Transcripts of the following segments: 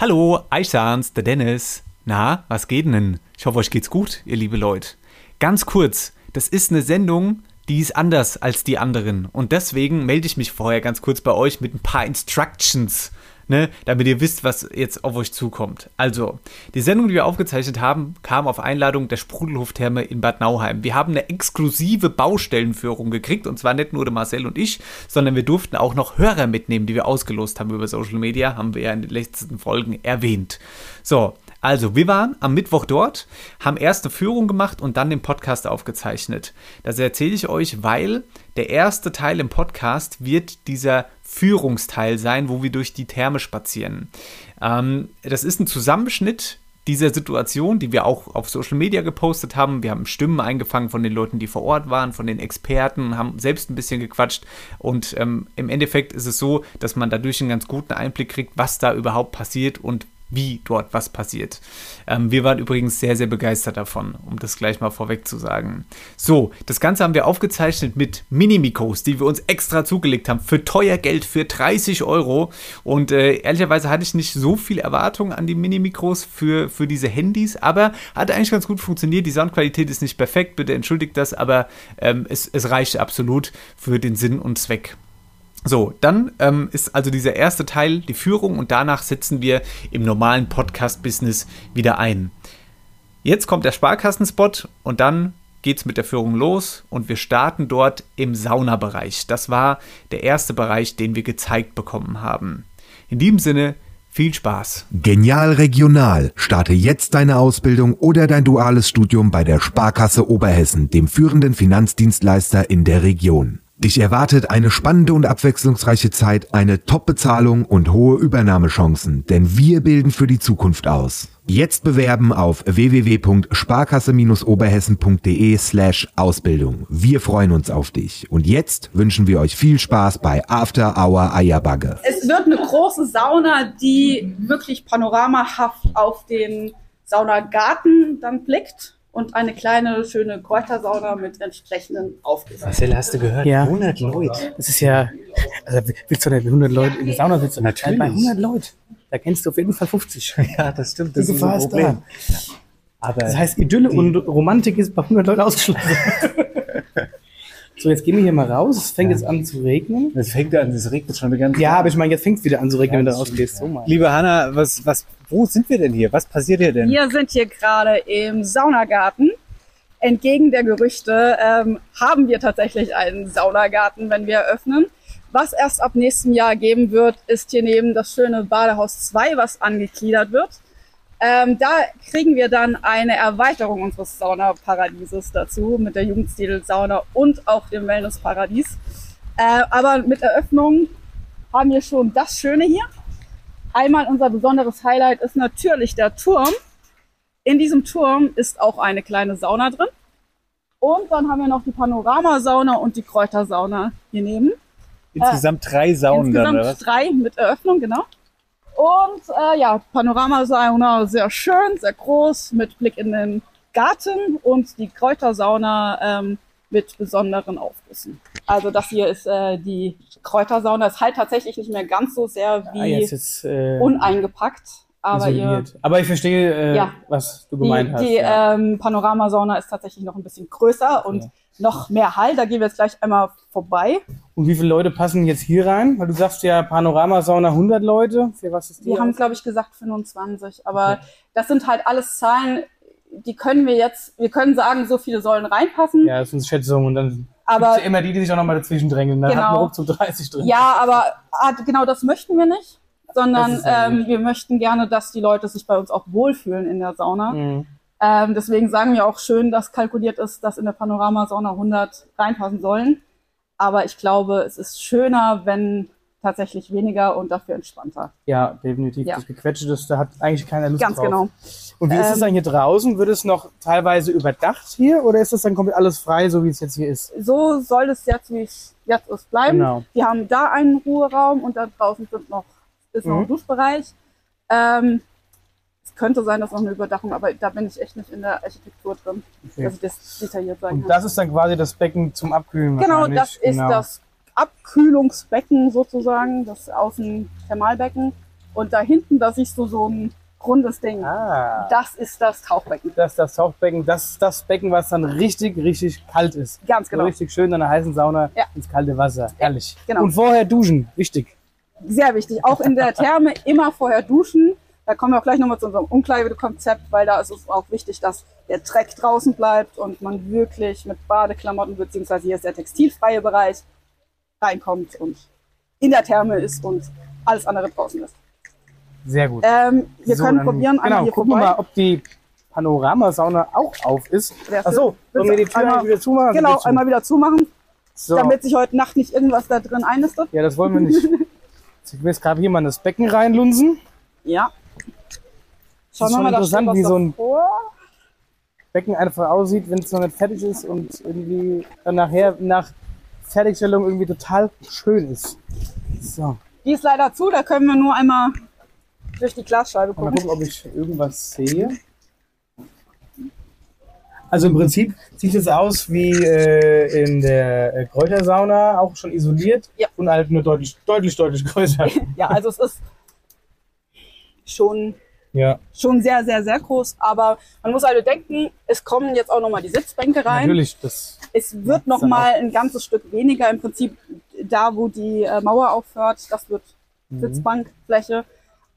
Hallo, Eichsans, der Dennis. Na, was geht denn? Ich hoffe, euch geht's gut, ihr liebe Leute. Ganz kurz, das ist eine Sendung, die ist anders als die anderen. Und deswegen melde ich mich vorher ganz kurz bei euch mit ein paar Instructions ne, damit ihr wisst, was jetzt auf euch zukommt. Also, die Sendung, die wir aufgezeichnet haben, kam auf Einladung der Sprudelhoftherme in Bad Nauheim. Wir haben eine exklusive Baustellenführung gekriegt und zwar nicht nur der Marcel und ich, sondern wir durften auch noch Hörer mitnehmen, die wir ausgelost haben über Social Media, haben wir ja in den letzten Folgen erwähnt. So, also, wir waren am Mittwoch dort, haben erste Führung gemacht und dann den Podcast aufgezeichnet. Das erzähle ich euch, weil der erste Teil im Podcast wird dieser Führungsteil sein, wo wir durch die Therme spazieren. Ähm, das ist ein Zusammenschnitt dieser Situation, die wir auch auf Social Media gepostet haben. Wir haben Stimmen eingefangen von den Leuten, die vor Ort waren, von den Experten, haben selbst ein bisschen gequatscht. Und ähm, im Endeffekt ist es so, dass man dadurch einen ganz guten Einblick kriegt, was da überhaupt passiert und wie dort was passiert. Ähm, wir waren übrigens sehr, sehr begeistert davon, um das gleich mal vorweg zu sagen. So, das Ganze haben wir aufgezeichnet mit Mini-Mikros, die wir uns extra zugelegt haben, für teuer Geld, für 30 Euro. Und äh, ehrlicherweise hatte ich nicht so viel Erwartung an die Mini-Mikros für, für diese Handys, aber hat eigentlich ganz gut funktioniert. Die Soundqualität ist nicht perfekt, bitte entschuldigt das, aber ähm, es, es reicht absolut für den Sinn und Zweck. So, dann ähm, ist also dieser erste Teil die Führung und danach sitzen wir im normalen Podcast-Business wieder ein. Jetzt kommt der Sparkassenspot und dann geht es mit der Führung los und wir starten dort im Saunabereich. Das war der erste Bereich, den wir gezeigt bekommen haben. In diesem Sinne, viel Spaß. Genial Regional. Starte jetzt deine Ausbildung oder dein duales Studium bei der Sparkasse Oberhessen, dem führenden Finanzdienstleister in der Region. Dich erwartet eine spannende und abwechslungsreiche Zeit, eine Top-Bezahlung und hohe Übernahmechancen, denn wir bilden für die Zukunft aus. Jetzt bewerben auf www.sparkasse-oberhessen.de slash Ausbildung. Wir freuen uns auf dich. Und jetzt wünschen wir euch viel Spaß bei After Hour Eierbagge. Es wird eine große Sauna, die wirklich panoramahaft auf den Saunagarten dann blickt und eine kleine, schöne Kräutersauna mit entsprechenden Aufgüssen. Marcel, hast du gehört? Ja. 100 Leute. Das ist ja, also willst du nicht 100 Leute in der Sauna sitzen? Natürlich. Bei 100 Leuten, da kennst du auf jeden Fall 50. Ja, das stimmt. Die Gefahr ist da. Aber Das heißt, Idylle und Romantik ist bei 100 Leuten ausgeschlossen. so, jetzt gehen wir hier mal raus. Es fängt jetzt an zu regnen. es fängt an, es regnet schon eine ganze Ja, aber ich meine, jetzt fängt es wieder an zu regnen, Ja, wenn du das rausgehst. So mal. Liebe Hanna, was, was, wo sind wir denn hier? Was passiert hier denn? Wir sind hier gerade im Saunagarten. Entgegen der Gerüchte ähm, haben wir tatsächlich einen Saunagarten, wenn wir eröffnen. Was erst ab nächstem Jahr geben wird, ist hier neben das schöne Badehaus 2, was angegliedert wird. Ähm, da kriegen wir dann eine Erweiterung unseres Saunaparadieses dazu mit der Jugendstil-Sauna und auch dem Wellnessparadies. Äh, aber mit Eröffnung haben wir schon das Schöne hier. Einmal unser besonderes Highlight ist natürlich der Turm. In diesem Turm ist auch eine kleine Sauna drin. Und dann haben wir noch die Panoramasauna und die Kräutersauna hier neben. Insgesamt drei Saunen dann, Insgesamt oder was? drei mit Eröffnung, genau. Und äh, ja, Panoramasauna sehr schön, sehr groß, mit Blick in den Garten und die Kräutersauna ähm, mit besonderen Aufgüssen. Also das hier ist äh, die Kräutersauna. Ist halt tatsächlich nicht mehr ganz so sehr Ah, wie jetzt ist äh, uneingepackt. Aber ihr. Aber ich verstehe, äh, Ja. was du die, gemeint hast. die ja. ähm, Panoramasauna ist tatsächlich noch ein bisschen größer und Ja. Noch mehr Hall. Da gehen wir jetzt gleich einmal vorbei. Und wie viele Leute passen jetzt hier rein? Weil du sagst ja Panoramasauna 100 Leute. Für was ist die? Wir haben, glaube ich, gesagt 25. Aber Okay. das sind halt alles Zahlen, die können wir jetzt, wir können sagen, so viele sollen reinpassen. ja, das sind Schätzungen. Und dann aber gibt's ja immer die, die sich auch nochmal dazwischen drängeln. Dann Genau. hat man ruckzuck 30 drin. ja, aber ah, genau das möchten wir nicht. Sondern ähm, wir möchten gerne, dass die Leute sich bei uns auch wohlfühlen in der Sauna. Mhm. Ähm, deswegen sagen wir auch schön, dass kalkuliert ist, dass in der Panoramasauna 100 reinpassen sollen. Aber ich glaube, es ist schöner, wenn tatsächlich weniger und dafür entspannter. Ja, definitiv. Ja. Das Gequetsche, das, da hat eigentlich keiner Lust Ganz drauf. genau. Und wie ist es Ähm, dann hier draußen? Wird es noch teilweise überdacht hier oder ist das dann komplett alles frei, so wie es jetzt hier ist? So soll es jetzt, wie es jetzt ist, bleiben. Genau. Wir haben da einen Ruheraum und da draußen sind noch, ist noch Mhm. ein Duschbereich. Ähm, es könnte sein, dass noch eine Überdachung, aber da bin ich echt nicht in der Architektur drin, Okay. dass ich das detailliert sagen Und kann. das ist dann quasi das Becken zum Abkühlen. Genau, das ist Genau. das Abkühlungsbecken sozusagen, das Außenthermalbecken. Und da hinten, da siehst du so ein rundes Ding. Ah. Das ist das Tauchbecken. Das ist das Tauchbecken, das ist das Becken, was dann richtig, richtig kalt ist. Ganz So genau. richtig schön in einer heißen Sauna Ja. ins kalte Wasser. Herrlich. genau. Und vorher duschen, wichtig. Sehr wichtig. Auch in der Therme immer vorher duschen. Da kommen wir auch gleich nochmal zu unserem Umkleidekonzept, weil da ist es auch wichtig, dass der Dreck draußen bleibt und man wirklich mit Badeklamotten, beziehungsweise hier ist der textilfreie Bereich, reinkommt und in der Therme ist und alles andere draußen ist. Sehr gut. Ähm, wir So, können probieren, einmal Genau, hier gucken vorbei. mal, ob die Panoramasauna auch auf ist. Achso, sollen wir die Tür Einmal- wieder zumachen? Genau, zu. einmal wieder zumachen, So. damit sich heute Nacht nicht irgendwas da drin einnistet. Ja, das wollen wir nicht. Jetzt will jetzt gerade hier mal in das Becken reinlunsen. Ja. Ist schon da interessant, wie so ein- davor. Becken einfach aussieht, wenn es noch nicht fertig ist und irgendwie nachher nach Fertigstellung irgendwie total schön ist. So, Die ist leider zu, da können wir nur einmal durch die Glasscheibe mal gucken. gucken, ob ich irgendwas sehe. Also im Prinzip sieht es aus wie äh, in der äh, Kräutersauna, auch schon isoliert Ja. und halt nur deutlich, deutlich, deutlich größer. Ja, also es ist schon, ja, schon sehr, sehr, sehr groß. Aber man muss halt denken, es kommen jetzt auch nochmal die Sitzbänke rein. natürlich. Das, Es wird nochmal ein ganzes Stück weniger. Im Prinzip da, wo die äh, Mauer aufhört, das wird Mhm. Sitzbankfläche.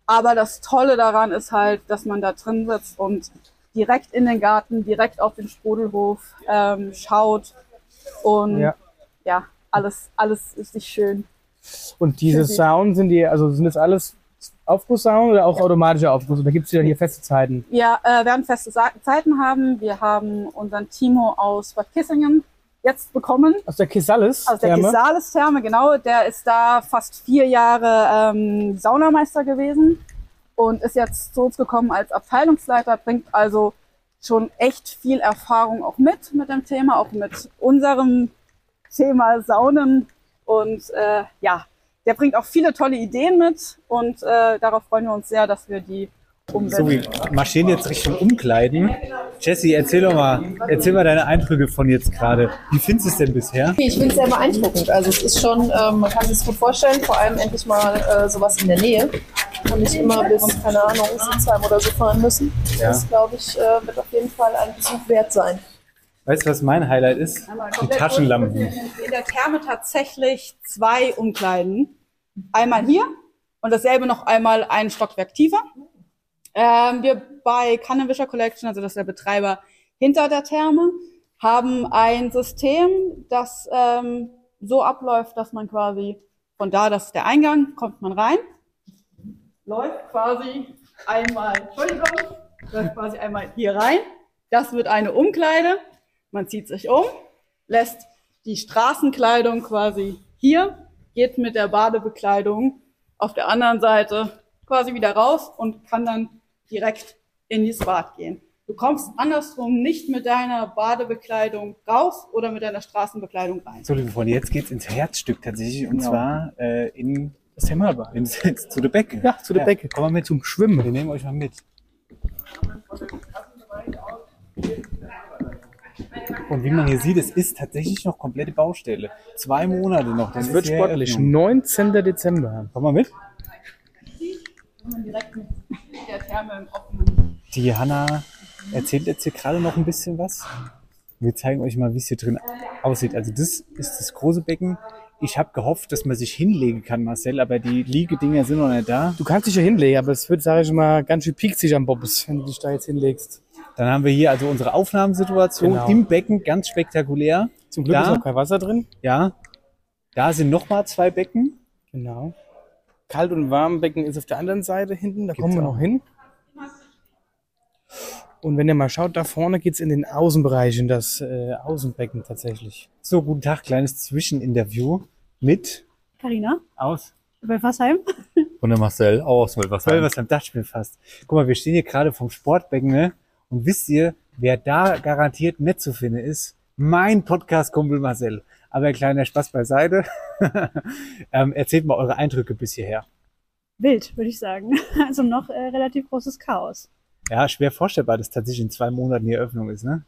Aber das Tolle daran ist halt, dass man da drin sitzt und direkt in den Garten, direkt auf den Sprudelhof ähm, schaut. Und Ja. ja, alles, alles ist nicht schön. und diese Schön. Sound sind die, also sind das alles Aufgusssound oder auch automatische Aufguss? Oder gibt es dann hier feste Zeiten? Wir äh, werden feste Zeiten haben. Wir haben unseren Timo aus Bad Kissingen jetzt bekommen. Aus der Kisalis? Aus der Therme? Kisalis Therme, genau. Der ist da fast vier Jahre ähm, Saunameister gewesen und ist jetzt zu uns gekommen als Abteilungsleiter, bringt also schon echt viel Erfahrung auch mit mit dem Thema, auch mit unserem Thema Saunen. Und äh, ja, der bringt auch viele tolle Ideen mit und äh, darauf freuen wir uns sehr, dass wir die umsetzen. So, wir marschieren jetzt Richtung Umkleiden. Jesse, erzähl doch mal, erzähl mal deine Eindrücke von jetzt gerade. Wie findest du es denn bisher? Ich finde es sehr beeindruckend. Also es ist schon, ähm, man kann sich es gut vorstellen, vor allem endlich mal äh, sowas in der Nähe und nicht immer bis, keine Ahnung, Sitzheim oder so fahren müssen. Ja. Das, glaube ich, äh, wird auf jeden Fall ein Besuch wert sein. Weißt du, was mein Highlight ist? Die Taschenlampen. in der Therme tatsächlich zwei Umkleiden. Einmal hier und dasselbe noch einmal ein Stockwerk tiefer. Ähm, wir bei Kannenwischer Collection, also das ist der Betreiber hinter der Therme, haben ein System, das ähm, so abläuft, dass man quasi von da, das ist der Eingang, kommt man rein, läuft quasi einmal, Entschuldigung, läuft quasi einmal hier rein. Das wird eine Umkleide. Man zieht sich um, lässt die Straßenkleidung quasi hier, geht mit der Badebekleidung auf der anderen Seite quasi wieder raus und kann dann direkt in das Bad gehen. Du kommst andersrum nicht mit deiner Badebekleidung raus oder mit deiner Straßenbekleidung rein. So, liebe Freunde, jetzt geht's ins Herzstück tatsächlich und Genau. zwar äh, in, Das Thermalbad. in, zu der Becke. Ja, zu der Becke. Komm mal mit Zum Schwimmen. Wir nehmen euch mal mit. Und wie man hier sieht, es ist tatsächlich noch komplette Baustelle. Zwei Monate noch. Es wird sportlich. Eröffnung. 19. Dezember. Komm mal mit. Die Hanna erzählt jetzt hier gerade noch ein bisschen was. Wir zeigen euch mal, wie es hier drin aussieht. Also das ist das große Becken. Ich habe gehofft, dass man sich hinlegen kann, Marcel, aber die Liegedinger sind noch nicht da. Du kannst dich ja hinlegen, aber es wird, sage ich mal, ganz schön pieksig am Bobbes, wenn du dich da jetzt hinlegst. Dann haben wir hier also unsere Aufnahmesituation Genau. im Becken, ganz spektakulär. Zum Glück Da? ist auch kein Wasser drin. Ja, da sind nochmal zwei Becken. Genau. Kalt- und Warmbecken ist auf der anderen Seite hinten, da Gibt's kommen wir auch. noch hin. Und wenn ihr mal schaut, da vorne geht's in den Außenbereich, in das äh, Außenbecken tatsächlich. So, guten Tag, kleines Zwischeninterview mit Carina, aus Wölfersheim. Und der Marcel auch aus Wölversheim. Wölversheim Dachspiel fast. Guck mal, wir stehen hier gerade vom Sportbecken, ne? Und wisst ihr, wer da garantiert nett zu finden ist? Mein Podcast-Kumpel Marcel. Aber ein kleiner Spaß beiseite. ähm, erzählt mal eure Eindrücke bis hierher. wild, würde ich sagen. Also noch äh, relativ großes Chaos. Ja, schwer vorstellbar, dass tatsächlich in zwei Monaten die Eröffnung ist, ne?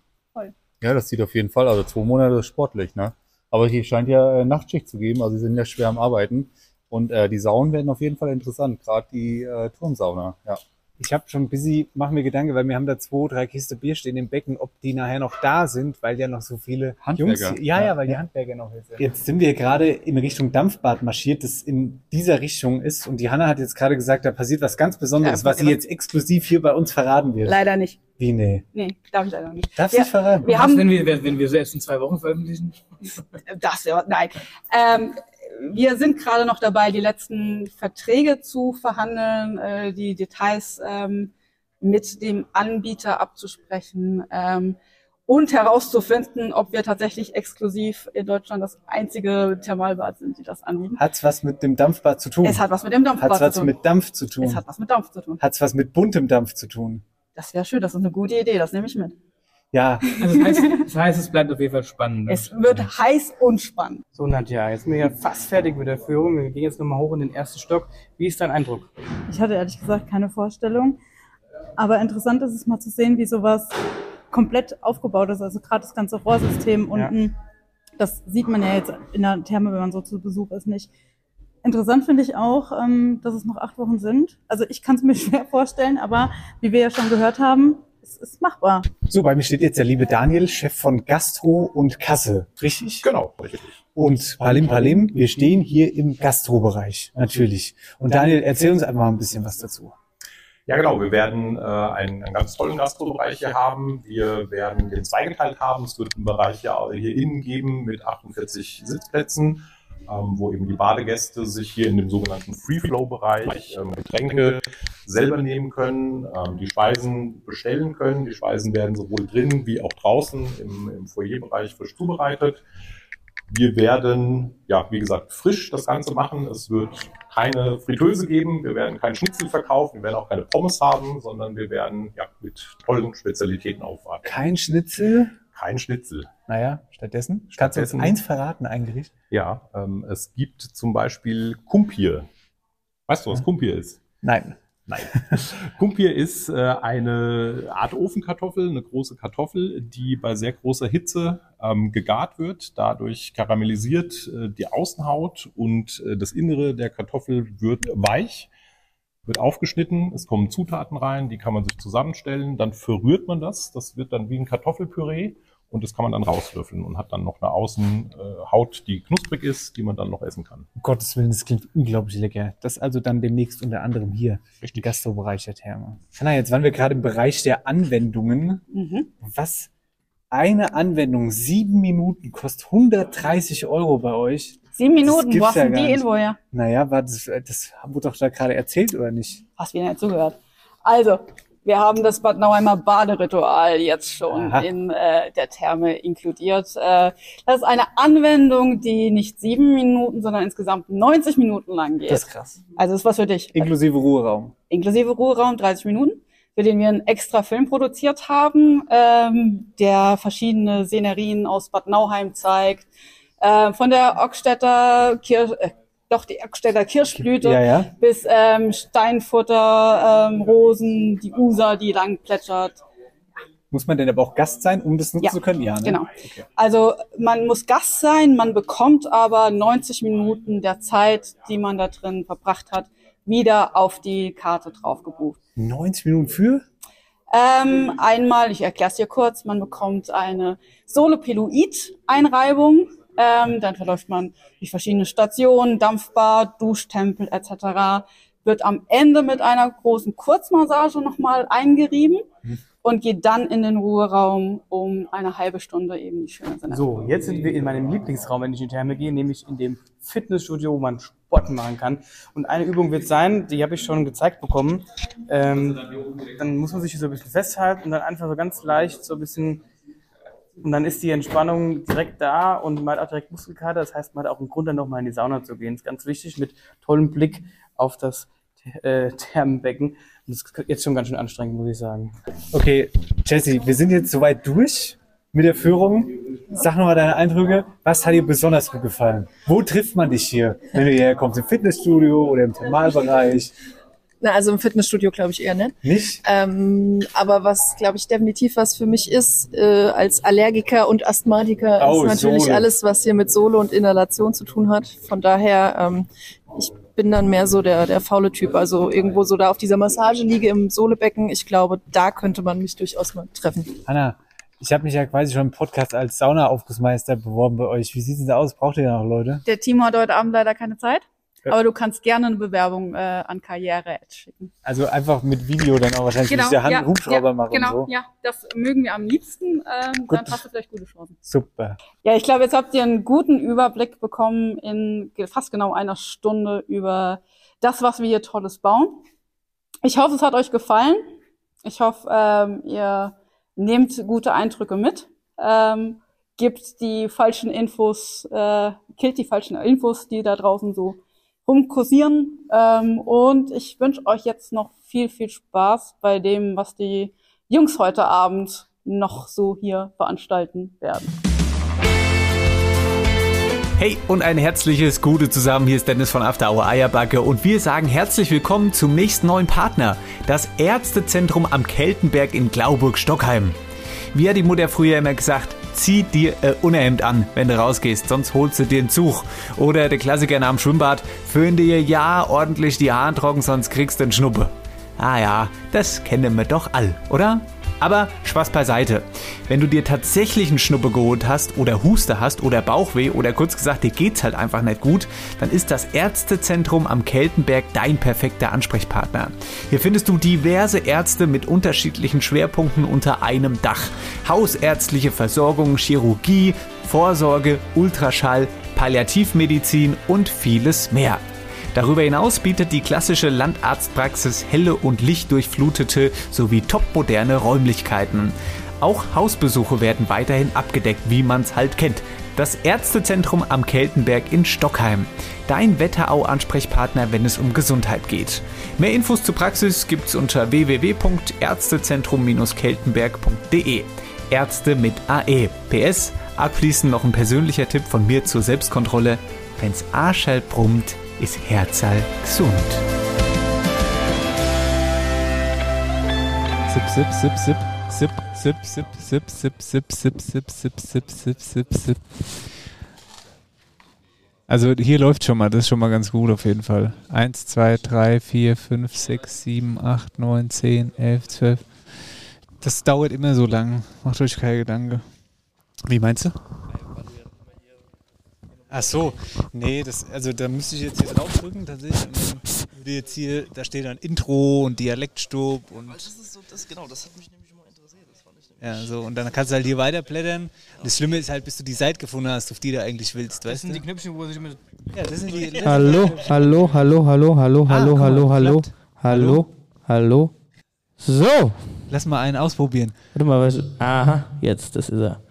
Ja, das sieht auf jeden Fall. Also zwei Monate ist sportlich, ne? Aber hier scheint ja äh, Nachtschicht zu geben, also sie sind ja schwer am Arbeiten. Und äh, die Saunen werden auf jeden Fall interessant, gerade die äh, Turmsauna. Ja. Ich habe schon ein bisschen, machen mir Gedanken, weil wir haben da zwei, drei Kiste Bier stehen im Becken, ob die nachher noch da sind, weil ja noch so viele Handwerker. Jungs, ja, ja, weil die Handwerker noch jetzt. Jetzt sind wir gerade in Richtung Dampfbad marschiert, das in dieser Richtung ist. Und die Hanna hat jetzt gerade gesagt, da passiert was ganz Besonderes, Ja, was sie jetzt exklusiv hier bei uns verraten wird. Leider nicht. Wie, nee. Nee, darf ich leider nicht. Darfst Ja, nicht verraten? Wir Was, haben wenn wir, wenn wir so erst in zwei Wochen veröffentlichen? das, ja, nein. Ähm, wir sind gerade noch dabei, die letzten Verträge zu verhandeln, äh, die Details ähm, mit dem Anbieter abzusprechen ähm, und herauszufinden, ob wir tatsächlich exklusiv in Deutschland das einzige Thermalbad sind, die das anbieten. Hat's was mit dem Dampfbad zu tun? Es hat was mit dem Dampfbad Hat's was zu tun. mit Dampf zu tun? es hat was mit Dampf zu tun. Hat's was mit buntem Dampf zu tun? Das wäre schön, das ist eine gute Idee, das nehme ich mit. Ja, Also das heißt, das heißt, es bleibt auf jeden Fall spannend. Es wird heiß und spannend. So, Nadja, jetzt sind wir ja fast fertig mit der Führung. Wir gehen jetzt nochmal hoch in den ersten Stock. Wie ist dein Eindruck? Ich hatte ehrlich gesagt keine Vorstellung. Aber interessant ist es mal zu sehen, wie sowas komplett aufgebaut ist. Also gerade das ganze Rohrsystem unten. Das sieht man ja jetzt in der Therme, wenn man so zu Besuch ist, nicht. Interessant finde ich auch, ähm, dass es noch acht Wochen sind. Also ich kann es mir schwer vorstellen, aber wie wir ja schon gehört haben, es ist machbar. so, bei mir steht jetzt der liebe Daniel, Chef von Gastro und Kasse. Richtig? Genau, richtig. Und Palim Palim, wir stehen hier im Gastrobereich, natürlich. Und Daniel, erzähl uns einfach mal ein bisschen was dazu. Ja, genau. Wir werden äh, einen, einen ganz tollen Gastrobereich hier haben. Wir werden den zweigeteilt haben. Es wird einen Bereich hier, hier innen geben mit 48 Sitzplätzen, ähm, wo eben die Badegäste sich hier in dem sogenannten Free-Flow-Bereich ähm, Getränke selber nehmen können, ähm, die Speisen bestellen können. Die Speisen werden sowohl drin wie auch draußen im, im Foyerbereich frisch zubereitet. Wir werden, ja, wie gesagt, frisch das Ganze machen. Es wird keine Fritteuse geben, wir werden kein Schnitzel verkaufen, wir werden auch keine Pommes haben, sondern wir werden ja, mit tollen Spezialitäten aufwarten. Kein Schnitzel? Kein Schnitzel. Naja, stattdessen? Kannst du uns Stattdessen- eins verraten, ein Gericht? Ja, ähm, es gibt zum Beispiel Kumpir. Weißt du, was Kumpir ist? Nein. Nein. Kumpir ist äh, eine Art Ofenkartoffel, eine große Kartoffel, die bei sehr großer Hitze ähm, gegart wird, dadurch karamellisiert äh, die Außenhaut und äh, das Innere der Kartoffel wird weich, wird aufgeschnitten, es kommen Zutaten rein, die kann man sich zusammenstellen, dann verrührt man das, das wird dann wie ein Kartoffelpüree und das kann man dann rauslöffeln und hat dann noch eine Außenhaut, die knusprig ist, die man dann noch essen kann. Um Gottes Willen, das klingt unglaublich lecker. Das also dann demnächst unter anderem hier, im Gastrobereich der Therme. Hanna, jetzt waren wir gerade im Bereich der Anwendungen. Mhm. Was eine Anwendung, sieben Minuten, kostet 130 Euro bei euch. Sieben Minuten, wo hast ja die. Info her? Naja, war das, das wurde doch da gerade erzählt, oder nicht? Hast wieder nicht zugehört. Also, wir haben das Bad Nauheimer Baderitual jetzt schon Aha. in äh, der Therme inkludiert. Äh, das ist eine Anwendung, die nicht sieben Minuten, sondern insgesamt 90 Minuten lang geht. Das ist krass. also das ist was für dich. Inklusive Ruheraum. Inklusive Ruheraum 30 Minuten, für den wir einen extra Film produziert haben, ähm, der verschiedene Szenerien aus Bad Nauheim zeigt. Äh, von der Ockstädter Kirsch, äh, doch die Ockstädter Kirschblüte Ja, ja. bis ähm, Steinfutter, ähm, Rosen, die User, die lang plätschert. Muss man denn aber auch Gast sein, um das nutzen Ja, zu können? Ja, ne? Genau. Also man muss Gast sein, man bekommt aber 90 Minuten der Zeit, die man da drin verbracht hat, wieder auf die Karte drauf gebucht. 90 Minuten für? Ähm, einmal, ich erkläre es dir kurz, man bekommt eine Solopeluid-Einreibung. Ähm, dann verläuft man durch verschiedene Stationen, Dampfbad, Duschtempel etc. Wird am Ende mit einer großen Kurzmassage nochmal eingerieben und geht dann in den Ruheraum, um eine halbe Stunde eben die schöne Sinne. So, jetzt sind wir in meinem Lieblingsraum, wenn ich in die Therme gehe, nämlich in dem Fitnessstudio, wo man Sport machen kann. Und eine Übung wird sein, die habe ich schon gezeigt bekommen. Ähm, dann muss man sich hier so ein bisschen festhalten und dann einfach so ganz leicht so ein bisschen und dann ist die Entspannung direkt da und man hat auch direkt Muskelkater. Das heißt, man hat auch einen Grund, dann nochmal in die Sauna zu gehen. Das ist ganz wichtig, mit tollem Blick auf das äh, Thermenbecken. Und das ist jetzt schon ganz schön anstrengend, muss ich sagen. Okay, Jesse, wir sind jetzt soweit durch mit der Führung. Sag nochmal deine Eindrücke. Was hat dir besonders gut gefallen? Wo trifft man dich hier, wenn du hierher kommst? Im Fitnessstudio oder im Thermalbereich? Na, also im Fitnessstudio glaube ich eher nicht. Nicht? Ähm, aber was, glaube ich, definitiv was für mich ist, äh, als Allergiker und Asthmatiker, Oh, ist natürlich Solo. alles, was hier mit Solo und Inhalation zu tun hat. Von daher, ähm, ich bin dann mehr so der, der faule Typ. Also irgendwo so da auf dieser Massage liege im Sohlebecken. Ich glaube, da könnte man mich durchaus mal treffen. Hanna, ich habe mich ja quasi schon im Podcast als Saunaaufgussmeister beworben bei euch. Wie sieht es denn aus? Braucht ihr noch Leute? Der Timo hat heute Abend leider keine Zeit. Ja. Aber du kannst gerne eine Bewerbung äh, an Karriere schicken. Also einfach mit Video dann auch wahrscheinlich genau, der Hand ja, Hubschrauber ja, machen genau, und so. ja, das mögen wir am liebsten. Ähm, dann hast du vielleicht gute Chancen. Super. Ja, ich glaube, jetzt habt ihr einen guten Überblick bekommen in fast genau einer Stunde über das, was wir hier Tolles bauen. Ich hoffe, es hat euch gefallen. Ich hoffe, ähm, ihr nehmt gute Eindrücke mit. Ähm, gibt die falschen Infos, äh, killt die falschen Infos, die da draußen so rumkursieren. Ähm, und ich wünsche euch jetzt noch viel, viel Spaß bei dem, was die Jungs heute Abend noch so hier veranstalten werden. Hey und ein herzliches Gute zusammen. Hier ist Dennis von After Hour Eierbacke und wir sagen herzlich willkommen zum nächsten neuen Partner, das Ärztezentrum am Keltenberg in Glauburg-Stockheim. Wie hat die Mutter früher immer gesagt, zieh dir ein Unterhemd an, wenn du rausgehst, sonst holst du dir einen Zug. Oder der Klassiker nach dem Schwimmbad, föhn dir ja ordentlich die Haare trocken, sonst kriegst du einen Schnuppe. Ah ja, das kennen wir doch all, oder? Aber Spaß beiseite. Wenn du dir tatsächlich einen Schnuppe geholt hast oder Huste hast oder Bauchweh oder kurz gesagt dir geht's halt einfach nicht gut, dann ist das Ärztezentrum am Keltenberg dein perfekter Ansprechpartner. Hier findest du diverse Ärzte mit unterschiedlichen Schwerpunkten unter einem Dach. Hausärztliche Versorgung, Chirurgie, Vorsorge, Ultraschall, Palliativmedizin und vieles mehr. Darüber hinaus bietet die klassische Landarztpraxis helle und lichtdurchflutete sowie topmoderne Räumlichkeiten. Auch Hausbesuche werden weiterhin abgedeckt, wie man's halt kennt. Das Ärztezentrum am Keltenberg in Stockheim. Dein Wetterau-Ansprechpartner, wenn es um Gesundheit geht. Mehr Infos zur Praxis gibt's unter www.ärztezentrum-keltenberg.de. Ärzte mit AE. PS, abschließend noch ein persönlicher Tipp von mir zur Selbstkontrolle. Wenn's Arschall brummt, ist Herzal gesund. Sip, sip, sip, sip, sip, sip, sip, sip, sip, sip, sip, sip, sip, sip, sip, sip, sip. Also hier läuft schon mal, das ist schon mal ganz gut auf jeden Fall. Eins, zwei, drei, vier, fünf, sechs, sieben, acht, neun, zehn, elf, zwölf. Das dauert immer so lang. Macht euch keine Gedanken. Wie meinst du? Ach so, nee, das, also da müsste ich jetzt hier draufdrücken, tatsächlich. Und dann würde jetzt hier, da steht dann Intro und Dialektstub und. Das ist so, das, genau, das hat mich nämlich immer interessiert. Das fand ich ja, so, und dann kannst du halt hier weiterblättern. Ja. Das Schlimme ist halt, bis du die Seite gefunden hast, auf die du eigentlich willst, das weißt sind du? die Knöpfchen, wo sich immer. Ja, das sind die. das Hallo, sind hallo, hallo, hallo, hallo, Ah, hallo, hallo, hallo, hallo, hallo. So, Lass mal einen ausprobieren. warte mal, was. Aha, jetzt, das ist er.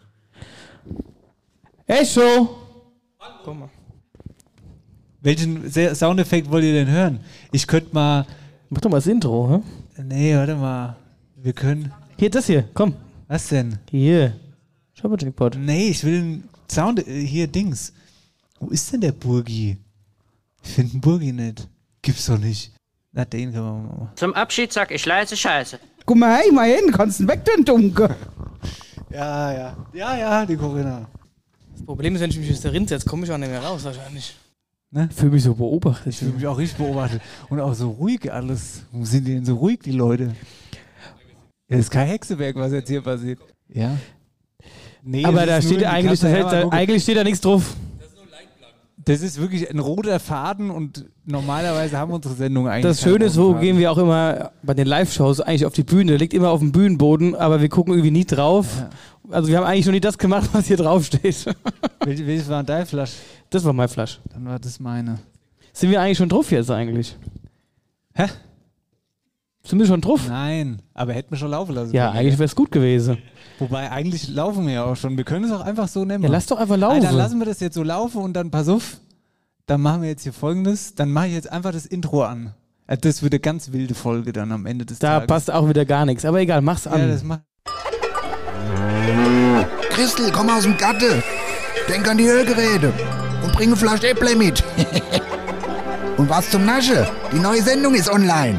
Echo! Guck mal. Welchen Soundeffekt wollt ihr denn hören? Ich könnte mal. Mach doch mal das Intro, hä? Nee, warte mal. Wir können. Hier, das hier, komm. Was denn? Hier. Schau mal, Jackpot. Nee, ich will einen Sound. äh, Hier, Dings. Wo ist denn der Burgi? Ich finde den Burgi nicht. Gibt's doch nicht. Na, den können wir mal machen. Zum Abschied sag ich leise Scheiße. Guck mal, hey, mal hin, kannst du weg, den Dunkel. Ja, ja. Ja, ja, die Corinna. Das Problem ist, wenn ich mich aus der Rind setze, komme ich auch nicht mehr raus, wahrscheinlich. Ich fühle mich so beobachtet. Ich fühle mich auch richtig beobachtet. Und auch so ruhig alles. Wo sind die denn so ruhig, die Leute? Das ist kein Hexewerk, was jetzt hier passiert. Ja. Nee, Aber da steht eigentlich, da, da, eigentlich steht da nichts drauf. Das ist wirklich ein roter Faden und normalerweise haben unsere Sendungen eigentlich. Das Schöne ist, Faden. gehen wir auch immer bei den Live-Shows eigentlich auf die Bühne. Liegt immer auf dem Bühnenboden, aber wir gucken irgendwie nie drauf. Also wir haben eigentlich noch nie das gemacht, was hier drauf steht. Wel- Welches war dein Flasch? Das war mein Flasch. Dann war das meine. Sind wir eigentlich schon drauf jetzt eigentlich? Hä? Sind wir schon drauf? Nein, aber hätten wir schon laufen lassen Ja, eigentlich wäre es gut gewesen. Wobei, eigentlich laufen wir ja auch schon. Wir können es auch einfach so nehmen. Ja, lass doch einfach Ah, laufen. dann lassen wir das jetzt so laufen und dann pass auf. Dann machen wir jetzt hier folgendes. Dann mache ich jetzt einfach das Intro an. Äh, Das wird eine ganz wilde Folge dann am Ende des da Tages. passt auch wieder gar nichts. Aber egal, mach's Ja, an. das macht. Christel, komm aus dem Gatte. Denk an die Ölgeräte. Und bring eine Flasche Äpple mit. und was zum Nasche? Die neue Sendung ist online.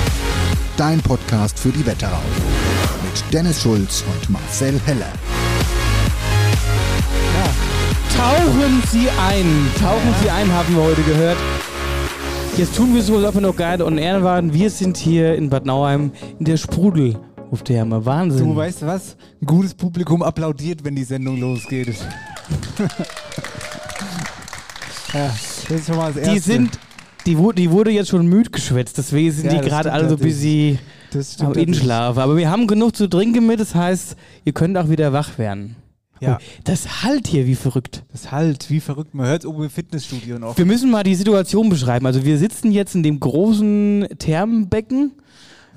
Dein Podcast für die Wetterau. Mit Dennis Schulz und Marcel Heller. Tauchen Sie ein. Tauchen Sie ein, haben wir heute gehört. Jetzt tun wir so, als ob wir noch gerade on air waren. Wir sind hier in Bad Nauheim in der Sprudelhoftherme. Wahnsinn. Du weißt was? Ein gutes Publikum applaudiert, wenn die Sendung losgeht. ja, das ist schon mal das Erste. die sind, die, die wurde jetzt schon müd geschwätzt, deswegen sind Ja, die gerade alle so busy am Inschlaf. Aber wir haben genug zu trinken mit, das heißt, ihr könnt auch wieder wach werden. Ja. Oh, das halt hier wie verrückt. Das halt, wie verrückt. Man hört es oben im Fitnessstudio noch. Wir müssen mal die Situation beschreiben. Also wir sitzen jetzt in dem großen Thermenbecken,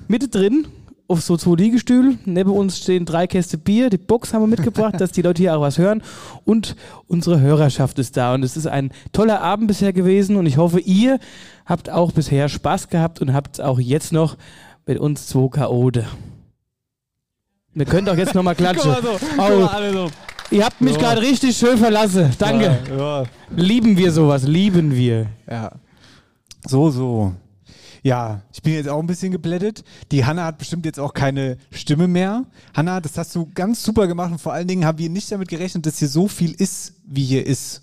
Mitte drin, auf so zwei Liegestühlen. Neben uns stehen drei Käste Bier. Die Box haben wir mitgebracht, dass die Leute hier auch was hören. Und unsere Hörerschaft ist da. Und es ist ein toller Abend bisher gewesen. Und ich hoffe, ihr habt auch bisher Spaß gehabt und habt auch jetzt noch mit uns zwei Chaote. Wir können doch jetzt nochmal klatschen. Guck mal so, guck mal alle so. Ihr habt mich Ja. gerade richtig schön verlassen. Danke. Ja, ja. Lieben wir sowas, lieben wir. Ja. So, so. Ja, ich bin jetzt auch ein bisschen geblättet. Die Hanna hat bestimmt jetzt auch keine Stimme mehr. Hanna, das hast du ganz super gemacht und vor allen Dingen haben wir nicht damit gerechnet, dass hier so viel ist, wie hier ist.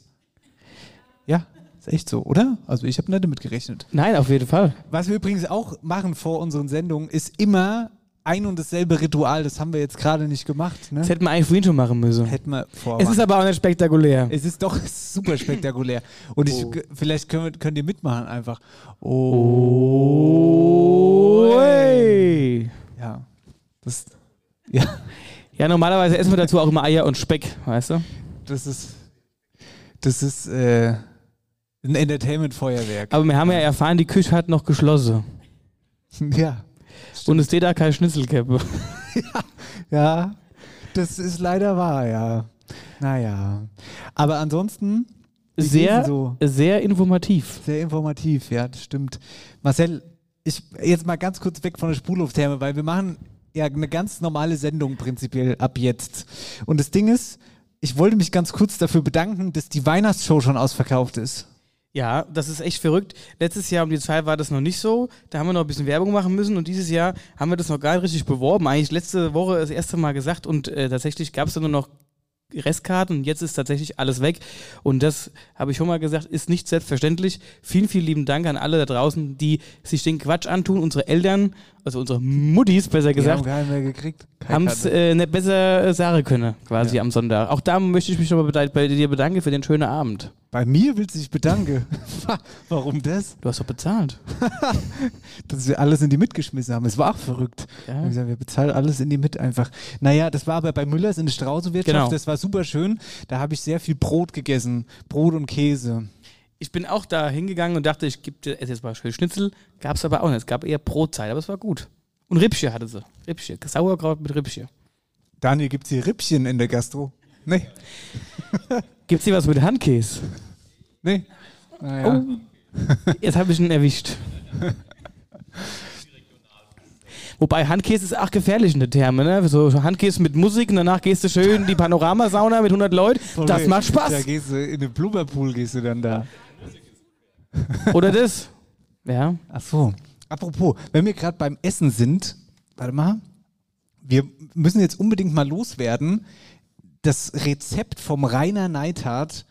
Ja, ist echt so, oder? Also ich habe nicht damit gerechnet. Nein, auf jeden Fall. Was wir übrigens auch machen vor unseren Sendungen, ist immer ein und dasselbe Ritual. Das haben wir jetzt gerade nicht gemacht. Ne? Das hätten wir eigentlich vorhin schon machen müssen. Hätten wir. Es ist aber auch nicht spektakulär. Es ist doch super spektakulär. Und ich, vielleicht können wir, könnt ihr mitmachen einfach. Oh. Oi. Ja. Das, ja, Ja, normalerweise essen wir dazu auch immer Eier und Speck, weißt du? das ist, das ist äh, ein Entertainment-Feuerwerk. Aber wir haben ja erfahren, die Küche hat noch geschlossen. Ja. Und es steht da kein Schnitzelkäppe. Ja, das ist leider wahr, ja. Naja. Aber ansonsten. Sehr, so? sehr informativ. Sehr informativ, ja, das stimmt. Marcel, ich jetzt mal ganz kurz weg von der Sprudelhoftherme, weil wir machen ja eine ganz normale Sendung prinzipiell ab jetzt. Und das Ding ist, ich wollte mich ganz kurz dafür bedanken, dass die Weihnachtsshow schon ausverkauft ist. Ja, das ist echt verrückt. Letztes Jahr um die Zeit war das noch nicht so. Da haben wir noch ein bisschen Werbung machen müssen und dieses Jahr haben wir das noch gar nicht richtig beworben. Eigentlich letzte Woche das erste Mal gesagt und äh, tatsächlich gab es nur noch Restkarten und jetzt ist tatsächlich alles weg. Und das habe ich schon mal gesagt, ist nicht selbstverständlich. Vielen, vielen lieben Dank an alle da draußen, die sich den Quatsch antun. Unsere Eltern, also unsere Muttis besser gesagt, haben es äh, nicht besser sagen können, quasi am Sonntag. Auch da möchte ich mich nochmal bei, bei dir bedanken für den schönen Abend. Bei mir willst du dich bedanken. Warum das? Du hast doch bezahlt. Dass wir alles in die mitgeschmissen haben. Es war auch verrückt. Ja. Gesagt, wir bezahlen alles in die mit einfach. Naja, das war aber bei Müllers in der Straußenwirtschaft. Genau. Das war super schön. Da habe ich sehr viel Brot gegessen. Brot und Käse. Ich bin auch da hingegangen und dachte, ich gebe dir jetzt mal schön Schnitzel. Gab es aber auch nicht. Es gab eher Brotzeit, aber es war gut. Und Rippchen hatte sie. Rippchen. Sauerkraut mit Rippchen. Daniel, gibt es hier Rippchen in der Gastro? Nee. Gibt es hier was mit Handkäse? Nee. Naja. Oh, jetzt habe ich ihn erwischt. Wobei Handkäse ist auch gefährlich in der Therme, ne? So Handkäse mit Musik und danach gehst du schön in die Panoramasauna mit 100 Leuten. Das macht Da Spaß. gehst du in den Blubberpool gehst du dann da. Oder das? Ja. Ach so. Apropos, wenn wir gerade beim Essen sind, warte mal, wir müssen jetzt unbedingt mal loswerden. Das Rezept vom Rainer Neithardt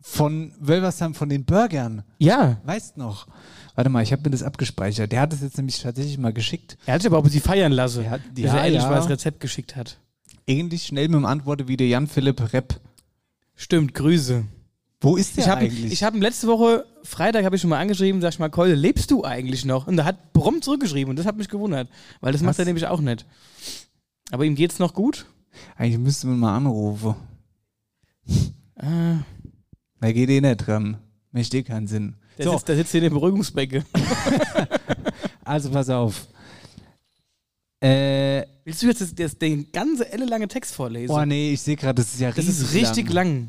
von Wölversheim von den Burgern. Ja. Weißt noch? Warte mal, ich habe mir das abgespeichert. Der hat es jetzt nämlich tatsächlich mal geschickt. Er hat sich aber auch sie feiern lassen. Er hat, dass er endlich mal das Rezept geschickt hat. Ähnlich schnell mit dem Antworte wie der Jan-Philipp Repp. Stimmt, Grüße. Wo ist der Ich habe eigentlich? ich hab ihn letzte Woche, Freitag, habe ich schon mal angeschrieben, sag ich mal, Keule, lebst du eigentlich noch? Und er hat prompt zurückgeschrieben und das hat mich gewundert, weil das macht Was? er nämlich auch nicht. Aber ihm geht's noch gut? eigentlich müssten wir mal anrufen. Äh, Da geht eh nicht dran. Möchte eh keinen Sinn. der, So, sitzt, der sitzt hier in der Beruhigungsbecke. also pass auf. Äh, Willst du jetzt das, das, den ganzen ellenlange Text vorlesen? oh nee, ich sehe gerade, das ist ja das riesig ist richtig lang.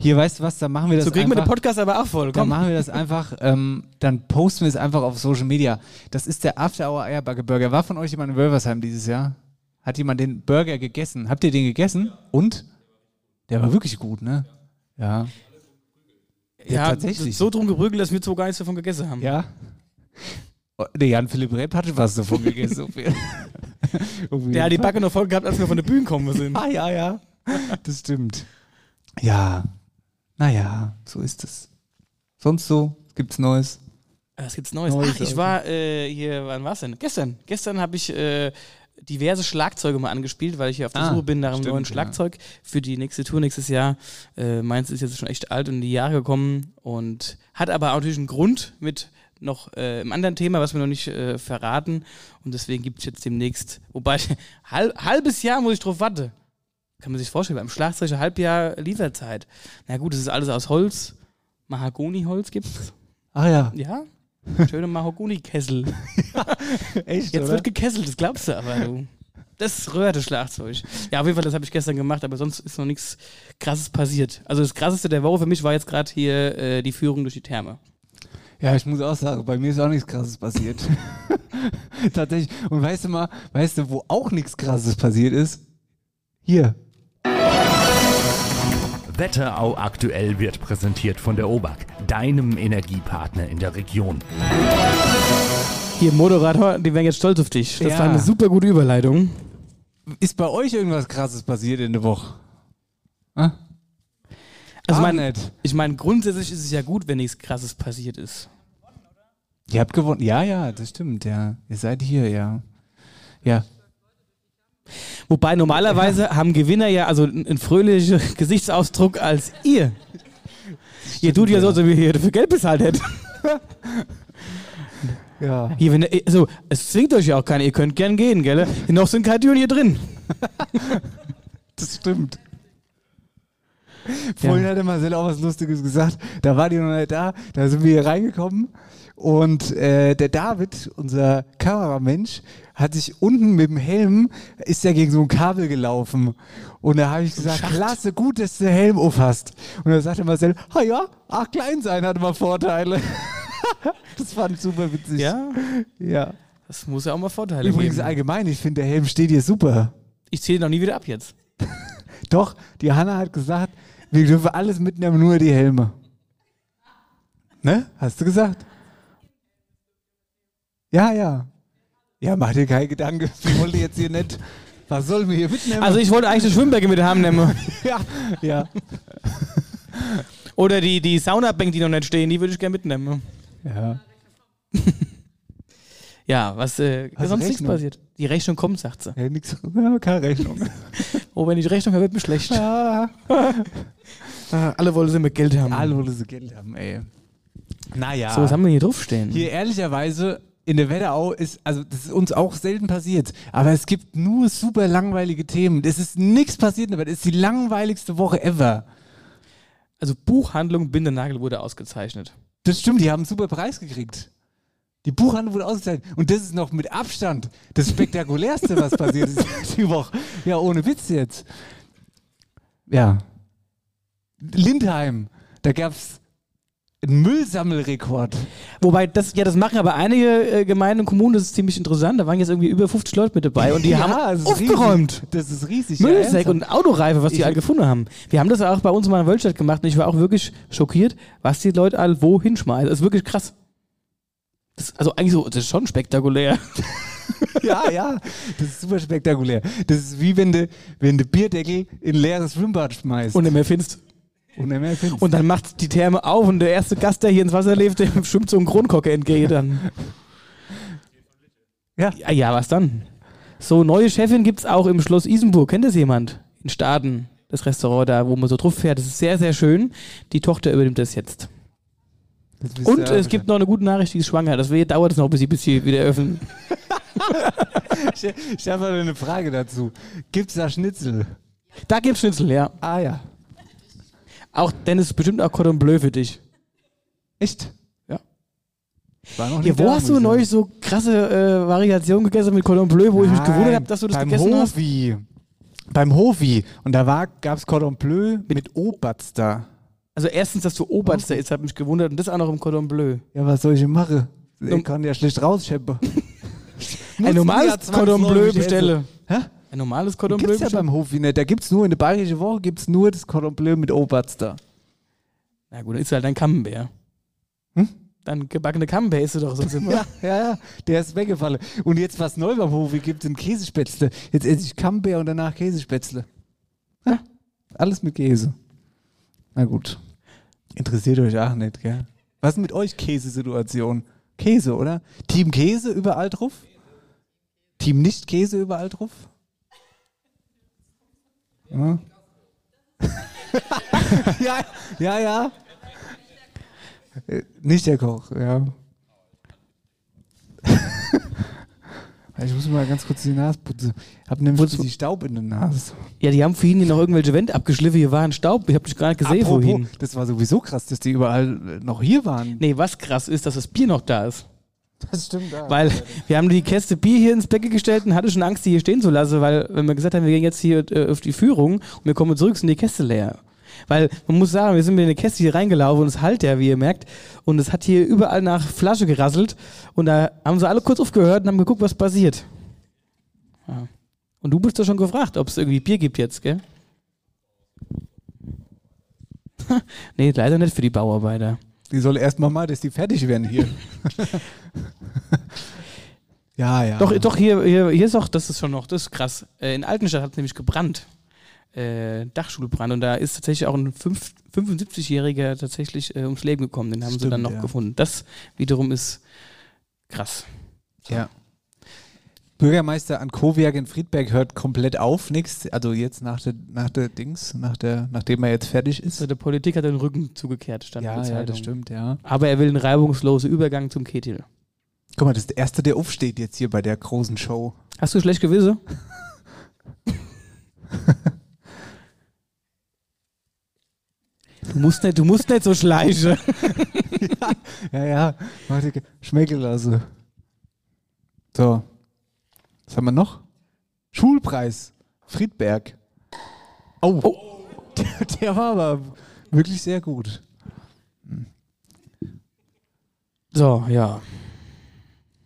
Hier, weißt du was, dann machen wir das So kriegen wir den einfach, Podcast aber auch voll. Dann Komm. machen wir das einfach, ähm, dann posten wir es einfach auf Social Media. Das ist der After Hour Eierbacke Burger. War von euch jemand in Wölversheim dieses Jahr? Hat jemand den Burger gegessen? Habt ihr den gegessen? Und? Der war wirklich gut, ne? Ja. Ja, tatsächlich. So drum geprügelt, dass wir zwei gar nichts davon gegessen haben. Ja. Oh, Der Jan-Philipp Repp hatte was davon gegessen. auf jeden Der hat die. Backe noch voll gehabt, als wir von der Bühne kommen sind. Ah, ja, ja. Das stimmt. Ja. Naja, so ist es. Sonst so? Gibt's Neues? Was gibt's Neues? Neues, Ach, ich war äh, hier, wann war's denn? Gestern. Gestern habe ich äh, diverse Schlagzeuge mal angespielt, weil ich hier auf der Ah, Suche bin nach einem stimmt, neuen ja. Schlagzeug für die nächste Tour nächstes Jahr. Äh, meins ist jetzt schon echt alt und in die Jahre gekommen und hat aber auch natürlich einen Grund mit noch äh, einem anderen Thema, was wir noch nicht äh, verraten. Und deswegen gibt es jetzt demnächst, wobei halb, halbes Jahr muss ich drauf warten. Kann man sich vorstellen, beim Schlagzeug ein Halbjahr Lieferzeit. Na gut, es ist alles aus Holz. Mahagoni-Holz gibt's. Ah ja. Ja? Schöne Mahagoni-Kessel. Echt, Jetzt oder? wird gekesselt, das glaubst du aber, du. Das röhrte Schlagzeug. Ja, auf jeden Fall, das habe ich gestern gemacht, aber sonst ist noch nichts Krasses passiert. Also das Krasseste der Woche für mich war jetzt gerade hier äh, die Führung durch die Therme. Ja, ich muss auch sagen, bei mir ist auch nichts Krasses passiert. Tatsächlich. Und weißt du mal, weißt du, wo auch nichts Krasses passiert ist? Hier. Wetterau aktuell wird präsentiert von der OBAK, deinem Energiepartner in der Region. Hier, Moderator, die wären jetzt stolz auf dich. Das Ja. war eine super gute Überleitung. Ist bei euch irgendwas Krasses passiert in der Woche? Ah? Also Ah, mein, ich meine, grundsätzlich ist es ja gut, wenn nichts Krasses passiert ist. Ihr habt gewonnen. Ja, ja, das stimmt, ja. Ihr seid hier, ja. Ja. Wobei normalerweise haben Gewinner ja also einen fröhlichen Gesichtsausdruck als ihr. Ihr tut ja so, als ob ihr hier für Geld bezahlt hättet. Ja. Hier, wenn, also, es zwingt euch ja auch keiner, ihr könnt gern gehen, gell? Noch sind keine Türen hier drin. Das stimmt. Vorhin hat der Marcel auch was Lustiges gesagt. Da war die noch nicht da. Da sind wir hier reingekommen. Und äh, der David, unser Kameramensch, hat sich unten mit dem Helm, ist ja gegen so ein Kabel gelaufen. Und da habe ich gesagt, klasse, gut, dass du den Helm auf hast. Und da sagte Marcel, ah ja, ach, klein sein hat immer Vorteile. das fand ich super witzig. Ja? Ja. Das muss ja auch mal Vorteile Übrigens geben. allgemein, ich finde, der Helm steht dir super. Ich zähle noch nie wieder ab jetzt. Doch, die Hanna hat gesagt, wir dürfen alles mitnehmen, nur die Helme. Ne? Hast du gesagt? Ja, ja. Ja, mach dir keine Gedanken. Ich wollte jetzt hier nicht. Was sollen wir hier mitnehmen? Also ich wollte eigentlich eine Schwimmbecke mit haben nehmen. ja, ja. Oder die, die Saunabänke, die noch nicht stehen, die würde ich gerne mitnehmen. Ja. Ja, was äh, du sonst nichts Rechnung? passiert. Die Rechnung kommt, sagt sie. Ja, nix, ja, keine Rechnung. Oh, wenn ich die Rechnung habe, wird mir schlecht. Ja. Ah, Alle wollen sie mit Geld haben. Alle wollen sie Geld haben, ey. Naja. So, was haben wir hier draufstehen? Hier ehrlicherweise in der Wetterau ist, also das ist uns auch selten passiert, aber es gibt nur super langweilige Themen. Es ist nichts passiert, aber das ist die langweiligste Woche ever. Also Buchhandlung Bindernagel wurde ausgezeichnet. Das stimmt, die haben einen super Preis gekriegt. Die Buchhandlung wurde ausgezeichnet. Und das ist noch mit Abstand das Spektakulärste, was passiert ist die Woche. Ja, ohne Witz jetzt. Ja. Lindheim, da gab es einen Müllsammelrekord. Wobei, das, ja, das machen aber einige äh, Gemeinden und Kommunen, das ist ziemlich interessant. Da waren jetzt irgendwie über 50 Leute mit dabei und die Ja, haben das ist aufgeräumt. Riesig. Das ist riesig. ja, Müllsäcke ernsthaft. und Autoreife, was die Ich- alle gefunden haben. Wir haben das auch bei uns in meiner Wölstadt gemacht und ich war auch wirklich schockiert, was die Leute alle wo hinschmeißen. Das ist wirklich krass. Das, also eigentlich so, das ist schon spektakulär. ja, ja, das ist super spektakulär. Das ist wie wenn du wenn du Bierdeckel in ein leeres Schwimmbad schmeißt. Und nicht mehr findest. Und dann macht die Therme auf und der erste Gast, der hier ins Wasser lebt, dem schwimmt so ein Kronkocker entgegen dann. Ja. ja. Ja, was dann? So, neue Chefin gibt es auch im Schloss Isenburg. Kennt das jemand? In Staden, das Restaurant da, wo man so drauf fährt. Das ist sehr, sehr schön. Die Tochter übernimmt das jetzt. Das Und es gibt noch eine gute Nachricht, die ist schwanger. Deswegen dauert es noch, bis sie, bis sie wieder öffnen. Ich, ich habe eine Frage dazu. Gibt es da Schnitzel? Da gibt's Schnitzel, ja. Ah ja. Auch Dennis, bestimmt auch Cordon Bleu für dich. Echt? Ja. War noch Hier, nicht wo hast du ich neulich so krasse äh, Variationen gegessen mit Cordon Bleu, wo ich mich gewundert Nein, habe, dass du das beim gegessen hast? Hofi. Beim Hofi. Und da gab es Cordon Bleu mit Oberster. Also erstens, dass du Oberster ist, hat mich gewundert. Und das auch noch im Cordon Bleu. Ja, was soll ich denn machen? Ich kann ja schlecht rausscheppen. Ein normales ja Cordon Bleu bestelle. Hä? Ein normales Cordon Bleu Gibt's ja beim Hofi nicht. Da gibt's nur, in der Bayerischen Woche gibt's nur das Cordon Bleu mit Oberster. Na gut, dann ist halt ein Camembert. Hm? Dann gebackene Camembert ist du doch sonst immer. Ja, ja, ja, der ist weggefallen. Und jetzt, was neu beim Hofi gibt, sind Käsespätzle. Jetzt esse ich Camembert und danach Käsespätzle. Ja, alles mit Käse. Na gut. Interessiert euch auch nicht, gell? Was ist mit euch Käsesituation? Käse, oder? Team Käse überall drauf? Team Nicht-Käse überall drauf? Ja. ja, ja, ja. Äh, Nicht der Koch, ja. ich muss mal ganz kurz die Nase putzen. Ich habe nämlich die Staub in der Nase. Ja, die haben vorhin hier noch irgendwelche Wände abgeschliffen. Hier war ein Staub. Ich habe dich gerade gesehen Apropos, vorhin. Das war sowieso krass, dass die überall noch hier waren. Nee, was krass ist, dass das Bier noch da ist. Das stimmt. Ja. Weil wir haben die Käste Bier hier ins Becken gestellt und hatte schon Angst, die hier stehen zu lassen, weil wenn wir gesagt haben, wir gehen jetzt hier äh, auf die Führung und wir kommen zurück, sind die Käste leer. Weil man muss sagen, wir sind mit in eine Käste hier reingelaufen und es halt ja, wie ihr merkt. Und es hat hier überall nach Flasche gerasselt. Und da haben sie alle kurz aufgehört und haben geguckt, was passiert. Ja. Und du bist doch schon gefragt, ob es irgendwie Bier gibt jetzt, gell? nee, leider nicht für die Bauarbeiter. Die soll erstmal mal, dass die fertig werden hier. ja, ja. Doch, doch hier, hier, hier ist auch, das ist schon noch, das ist krass. Äh, in Altenstadt hat es nämlich gebrannt. Äh, Dachschulbrand und da ist tatsächlich auch ein fünf- 75-Jähriger tatsächlich äh, ums Leben gekommen. Den haben sie Stimmt, dann noch ja. gefunden. Das wiederum ist krass. Ja. Bürgermeister Ankowiak in Friedberg hört komplett auf, nix. Also jetzt nach der, nach der Dings, nach der, nachdem er jetzt fertig ist. Also der Politik hat den Rücken zugekehrt, stand Ja, ja, das stimmt, ja. Aber er will einen reibungslosen Übergang zum Ketil. Guck mal, das ist der Erste, der aufsteht jetzt hier bei der großen Show. Hast du schlecht Gewisse? Du musst nicht, du musst nicht so schleichen. ja, ja. Mach die Schmeckelasse. So. Was haben wir noch? Schulpreis. Friedberg. Oh. Der, der war aber wirklich sehr gut. So, ja.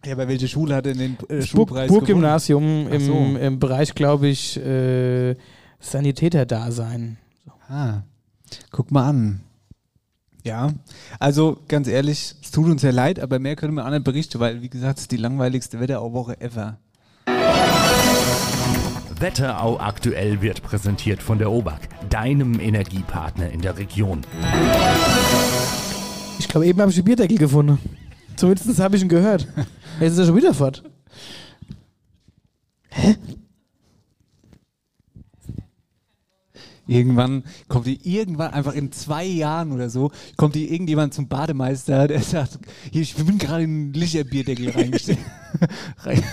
Ja, aber welche Schule hat denn den äh, Schulpreis Burggymnasium im, so. im Bereich, glaube ich, äh, Sanitäter-Dasein. Ah, guck mal an. Ja, also ganz ehrlich, es tut uns ja leid, aber mehr können wir auch nicht berichten, weil, wie gesagt, es ist die langweiligste Wetterauwoche ever. Wetterau aktuell wird präsentiert von der OBAK, deinem Energiepartner in der Region. Ich glaube, eben habe ich den Bierdeckel gefunden. Zumindest habe ich ihn gehört. Jetzt ist er schon wieder fort. Irgendwann kommt die irgendwann einfach in zwei Jahren oder so, kommt die irgendjemand zum Bademeister, der sagt, hier, ich bin gerade in einen Licherbierdeckel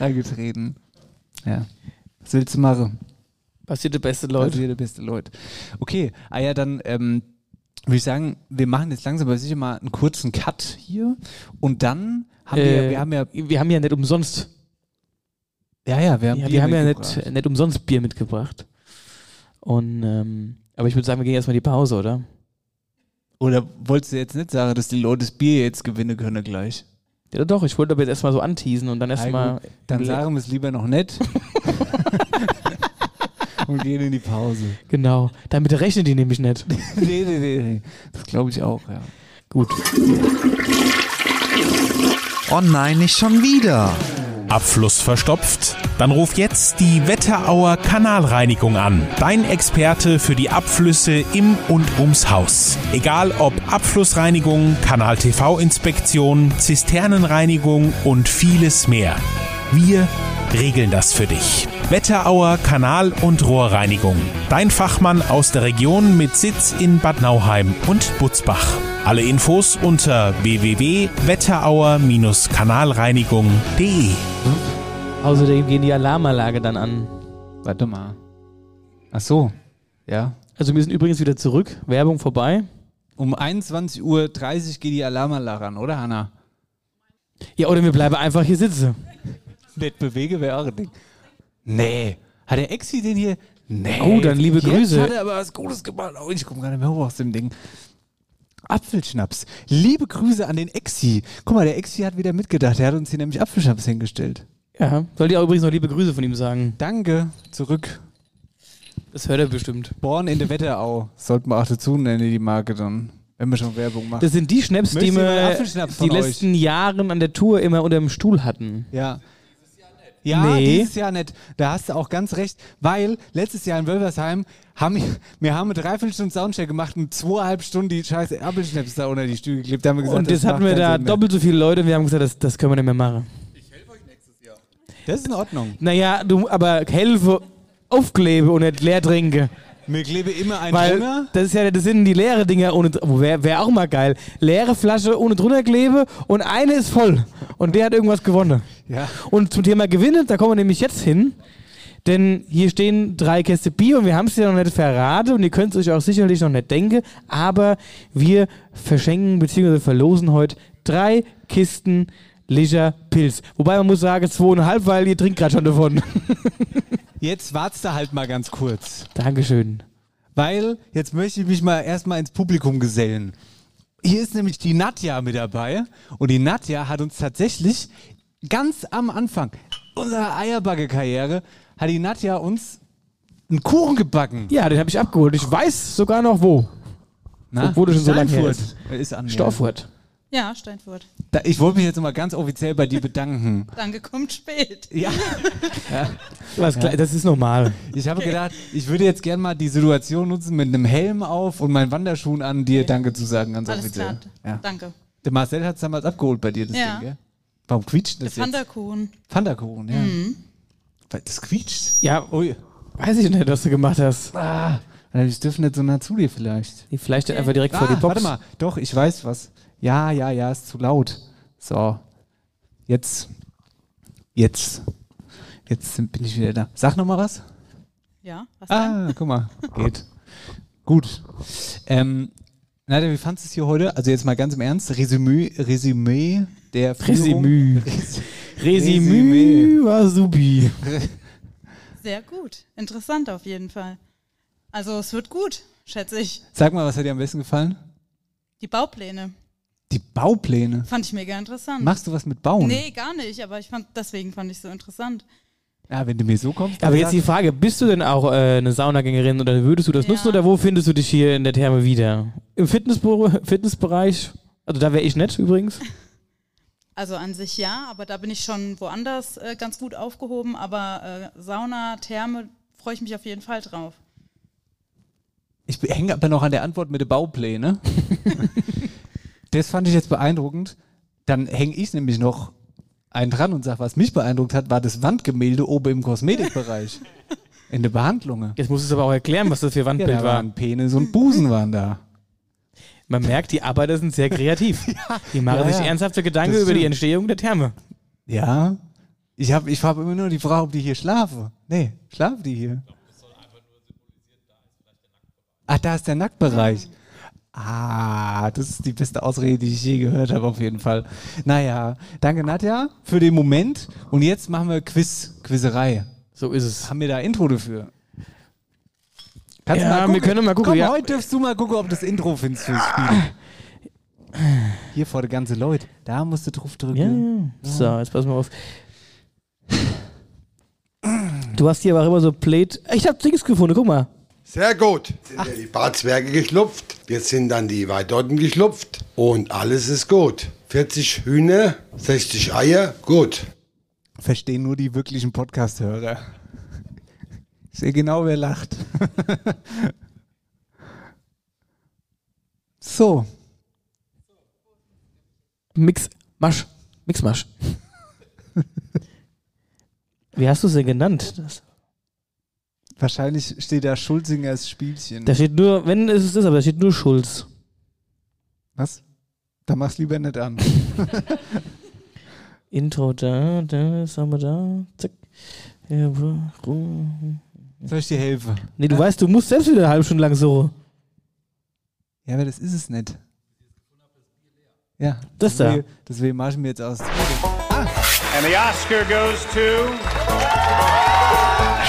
reingetreten. Ja. Was willst du machen? Passiert der beste Leute. Passiert der beste Leute. Okay, ah ja, dann ähm, würde ich sagen, wir machen jetzt langsam aber sicher mal einen kurzen Cut hier und dann haben wir, Äh, wir haben ja, wir haben ja nicht umsonst. ja, ja, wir haben, Ja, Bier wir haben ja nicht, nicht umsonst Bier mitgebracht. Und, ähm, aber ich würde sagen, wir gehen erstmal die Pause, oder? Oder wolltest du jetzt nicht sagen, dass die Leute das Bier jetzt gewinnen können gleich? Ja, doch, ich wollte aber jetzt erstmal so anteasen und dann erstmal. Dann sagen wir es lieber noch nicht. und gehen in die Pause. Genau. Damit rechnen die nämlich nicht. nee, nee, nee, nee. Das glaube ich auch, ja. Gut. Oh nein, nicht schon wieder. Abfluss verstopft? Dann ruf jetzt die Wetterauer Kanalreinigung an. Dein Experte für die Abflüsse im und ums Haus. Egal ob Abflussreinigung, Kanal-TV-Inspektion, Zisternenreinigung und vieles mehr. Wir regeln das für dich. Wetterauer Kanal- und Rohrreinigung. Dein Fachmann aus der Region mit Sitz in Bad Nauheim und Butzbach. Alle Infos unter www.wetterauer-kanalreinigung.de. Außerdem gehen die Alarmanlage dann an. Warte mal. Ach so, ja. Also wir sind übrigens wieder zurück. Werbung vorbei. Um 21.30 Uhr geht die Alarmanlage an, oder Hanna? Ja, oder wir bleiben einfach hier sitzen. Nicht bewege wäre auch ein Ding. Nee. Hat der Exi den hier? Nee. Oh, dann liebe jetzt Grüße. hat er aber was Gutes gemacht. Oh, ich komme gar nicht mehr hoch aus dem Ding. Apfelschnaps. Liebe Grüße an den Exi. Guck mal, der Exi hat wieder mitgedacht. Er hat uns hier nämlich Apfelschnaps hingestellt. Ja, soll dir auch übrigens noch liebe Grüße von ihm sagen. Danke. Zurück. Das hört er bestimmt. Born in der Wetterau. Sollten wir auch dazu nennen, die Marke dann. Wenn wir schon Werbung machen. Das sind die Schnaps, die Möchtest einen wir die letzten Jahren an der Tour immer unter dem Stuhl hatten. Ja. Ja, Nee. dieses Jahr nicht. Da hast du auch ganz recht, weil letztes Jahr in Wölversheim haben wir, wir haben eine Dreiviertelstunde Soundcheck gemacht und zweieinhalb Stunden die scheiße Apfelschnaps da unter die Stühle geklebt. Da haben wir gesagt, und jetzt das hatten wir da Sinn mehr. doppelt so viele Leute und wir haben gesagt, das, das können wir nicht mehr machen. Das ist in Ordnung. Naja, du, aber helfe aufklebe und nicht leer trinke. Mir klebe immer ein Weil drunter. das ist ja, das sind die leere Dinger ohne, wäre wär auch mal geil. Leere Flasche ohne drunter klebe und eine ist voll. Und der hat irgendwas gewonnen. Ja. Und zum Thema Gewinnen, da kommen wir nämlich jetzt hin. Denn hier stehen drei Käste Bier und wir haben es ja noch nicht verraten und ihr könnt es euch auch sicherlich noch nicht denken, aber wir verschenken bzw. verlosen heute drei Kisten Leisure Pilz. Wobei man muss sagen, zweieinhalb, weil ihr trinkt gerade schon davon. Jetzt wartest du halt mal ganz kurz. Dankeschön. Weil jetzt möchte ich mich mal erstmal ins Publikum gesellen. Hier ist nämlich die Nadja mit dabei. Und die Nadja hat uns tatsächlich ganz am Anfang unserer Eierbacke-Karriere hat die Nadja uns einen Kuchen gebacken. Ja, den habe ich abgeholt. Ich weiß sogar noch wo. Na? Obwohl das schon so lange her ist. Ist. Staufurt. Ja, Steinfurt. Da, ich wollte mich jetzt mal ganz offiziell bei dir bedanken. Danke, kommt spät. Ja. ja. Was klar- das ist normal. Ich habe gedacht, ich würde jetzt gerne mal die Situation nutzen, mit einem Helm auf und meinen Wanderschuhen an, dir Danke zu sagen, ganz Alles offiziell. klar. Ja. Danke. Der Marcel hat es damals abgeholt bei dir, das Ja. Ding, gell? Warum quietscht Der das jetzt? Pfannkuchen. Pfannkuchen, ja. Mhm. Weil Das quietscht. Ja, Ui. weiß ich nicht, was du gemacht hast. Ah, ich dürfte nicht so nah zu dir vielleicht. Die vielleicht einfach direkt vor die Ah, Box. Warte mal, doch, ich weiß was. Ja, ja, ja, ist zu laut. So. Jetzt. Jetzt. Jetzt bin ich wieder da. Sag noch mal was. Ja, was Ah, guck mal. Geht. Gut. Ähm, Nadja, wie fandest du es hier heute? Also jetzt mal ganz im Ernst. Resümee, Resümee der Führung. Resümee. Res- Resümee war supi. Sehr gut. Interessant auf jeden Fall. Also es wird gut, schätze ich. Sag mal, was hat dir am besten gefallen? Die Baupläne Die Baupläne. fand ich mega interessant. Machst du was mit Bauen? Nee, gar nicht, aber ich fand, deswegen fand ich so interessant. Ja, wenn du mir so kommst. Aber jetzt die Frage, bist du denn auch äh, eine Saunagängerin oder würdest du das nutzen oder wo findest du dich hier in der Therme wieder? Im Fitnessbüro, Fitnessbereich? Also da wäre ich nett übrigens. Also an sich ja, aber da bin ich schon woanders äh, ganz gut aufgehoben. Aber äh, Sauna, Therme, freue ich mich auf jeden Fall drauf. Ich hänge aber noch an der Antwort mit den Bauplänen. das fand ich jetzt beeindruckend. Dann hänge ich nämlich noch einen dran und sage, was mich beeindruckt hat, war das Wandgemälde oben im Kosmetikbereich. In der Behandlung. Jetzt musst du es aber auch erklären, was das für Ja, Wandbild da war. waren Penis und Busen waren da. Man merkt, die Arbeiter sind sehr kreativ. die machen Ja, sich ja. ernsthafte Gedanken über die. Entstehung der Therme. Ja. Ich habe ich hab immer nur die Frage, ob die hier schlafen. Nee, schlafen die hier? Ach, da ist der Nacktbereich. Ah, das ist die beste Ausrede, die ich je gehört habe, auf jeden Fall. Naja, danke Nadja für den Moment. Und jetzt machen wir Quiz, Quizerei. So ist es. Haben wir da Intro dafür? Kannst du Ja, mal gucken? wir können mal gucken, Komm, ja. heute darfst du mal gucken, ob das Intro findest fürs Spiel. Hier vor der ganze Leute. Da musst du drauf drücken. Ja. So, jetzt pass mal auf. Du hast hier aber auch immer so Plate. Ich hab Dings gefunden, guck mal. Sehr gut. Sind ja die Barzwerge geschlupft. Jetzt sind dann die Weidotten geschlupft. Und alles ist gut. 40 Hühner, 60 Eier, gut. Verstehen nur die wirklichen Podcast-Hörer. Ich sehe genau, wer lacht. so. Mix, Masch. Mixmasch. Wie hast du denn genannt? Das, Wahrscheinlich steht da Schulzingers Spielchen. da steht nur, wenn ist es das, aber da steht nur Schulz. Was? Da mach's lieber nicht an. Intro da, da, haben wir da? Zack. Ja. Soll ich dir helfen? Nee, du weißt, du musst selbst wieder eine halbe Stunde lang so. Ja, aber das ist es nicht. Ja. Das da. deswegen- Deswegen mache ich mir jetzt aus. And the Oscar goes to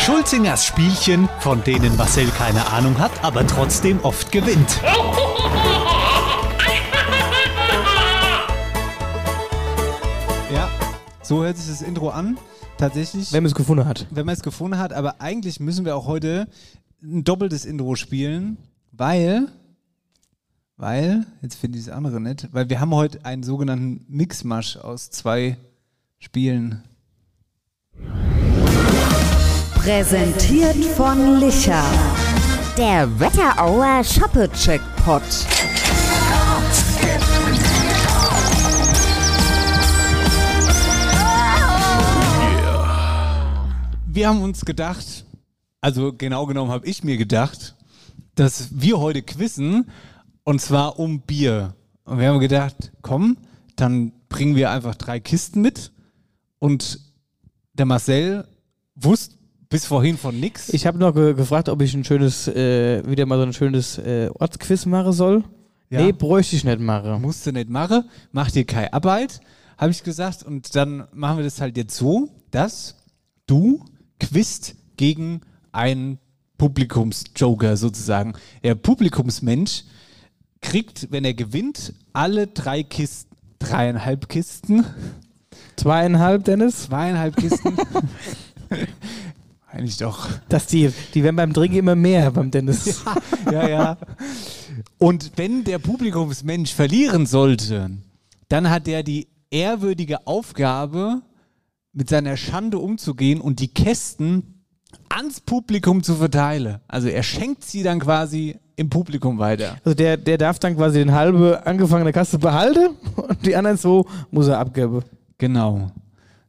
Schulzingers Spielchen, von denen Marcel keine Ahnung hat, aber trotzdem oft gewinnt. Ja, so hört sich das Intro an. Tatsächlich. Wenn man es gefunden hat. Wenn man es gefunden hat, aber eigentlich müssen wir auch heute ein doppeltes Intro spielen, weil. Weil, jetzt finde ich das andere nicht, weil wir haben heute einen sogenannten Mixmasch aus zwei Spielen. Präsentiert von Licher. Der Wetterauer Shoppe-Checkpot. Wir haben uns gedacht, also genau genommen habe ich mir gedacht, dass wir heute quizzen und zwar um Bier. Und wir haben gedacht, komm, dann bringen wir einfach drei Kisten mit und der Marcel wusste bis vorhin von nix. Ich habe noch ge gefragt, ob ich ein schönes, äh, wieder mal so ein schönes äh, Ortsquiz machen soll. Ja. Nee, bräuchte ich nicht machen. Musste nicht machen, mach dir keine Arbeit, habe ich gesagt. Und dann machen wir das halt jetzt so, dass du quizt gegen einen Publikumsjoker sozusagen. Der Publikumsmensch kriegt, wenn er gewinnt, alle drei Kisten, dreieinhalb Kisten. Zweieinhalb, Dennis? Zweieinhalb Kisten. Eigentlich doch. Dass die, die werden beim Trinken immer mehr beim Dennis. ja, ja. Und wenn der Publikumsmensch verlieren sollte, dann hat er die ehrwürdige Aufgabe, mit seiner Schande umzugehen und die Kästen ans Publikum zu verteilen. Also er schenkt sie dann quasi im Publikum weiter. Also der, der darf dann quasi den halbe angefangene Kasse behalten und die anderen so muss er abgeben. Genau.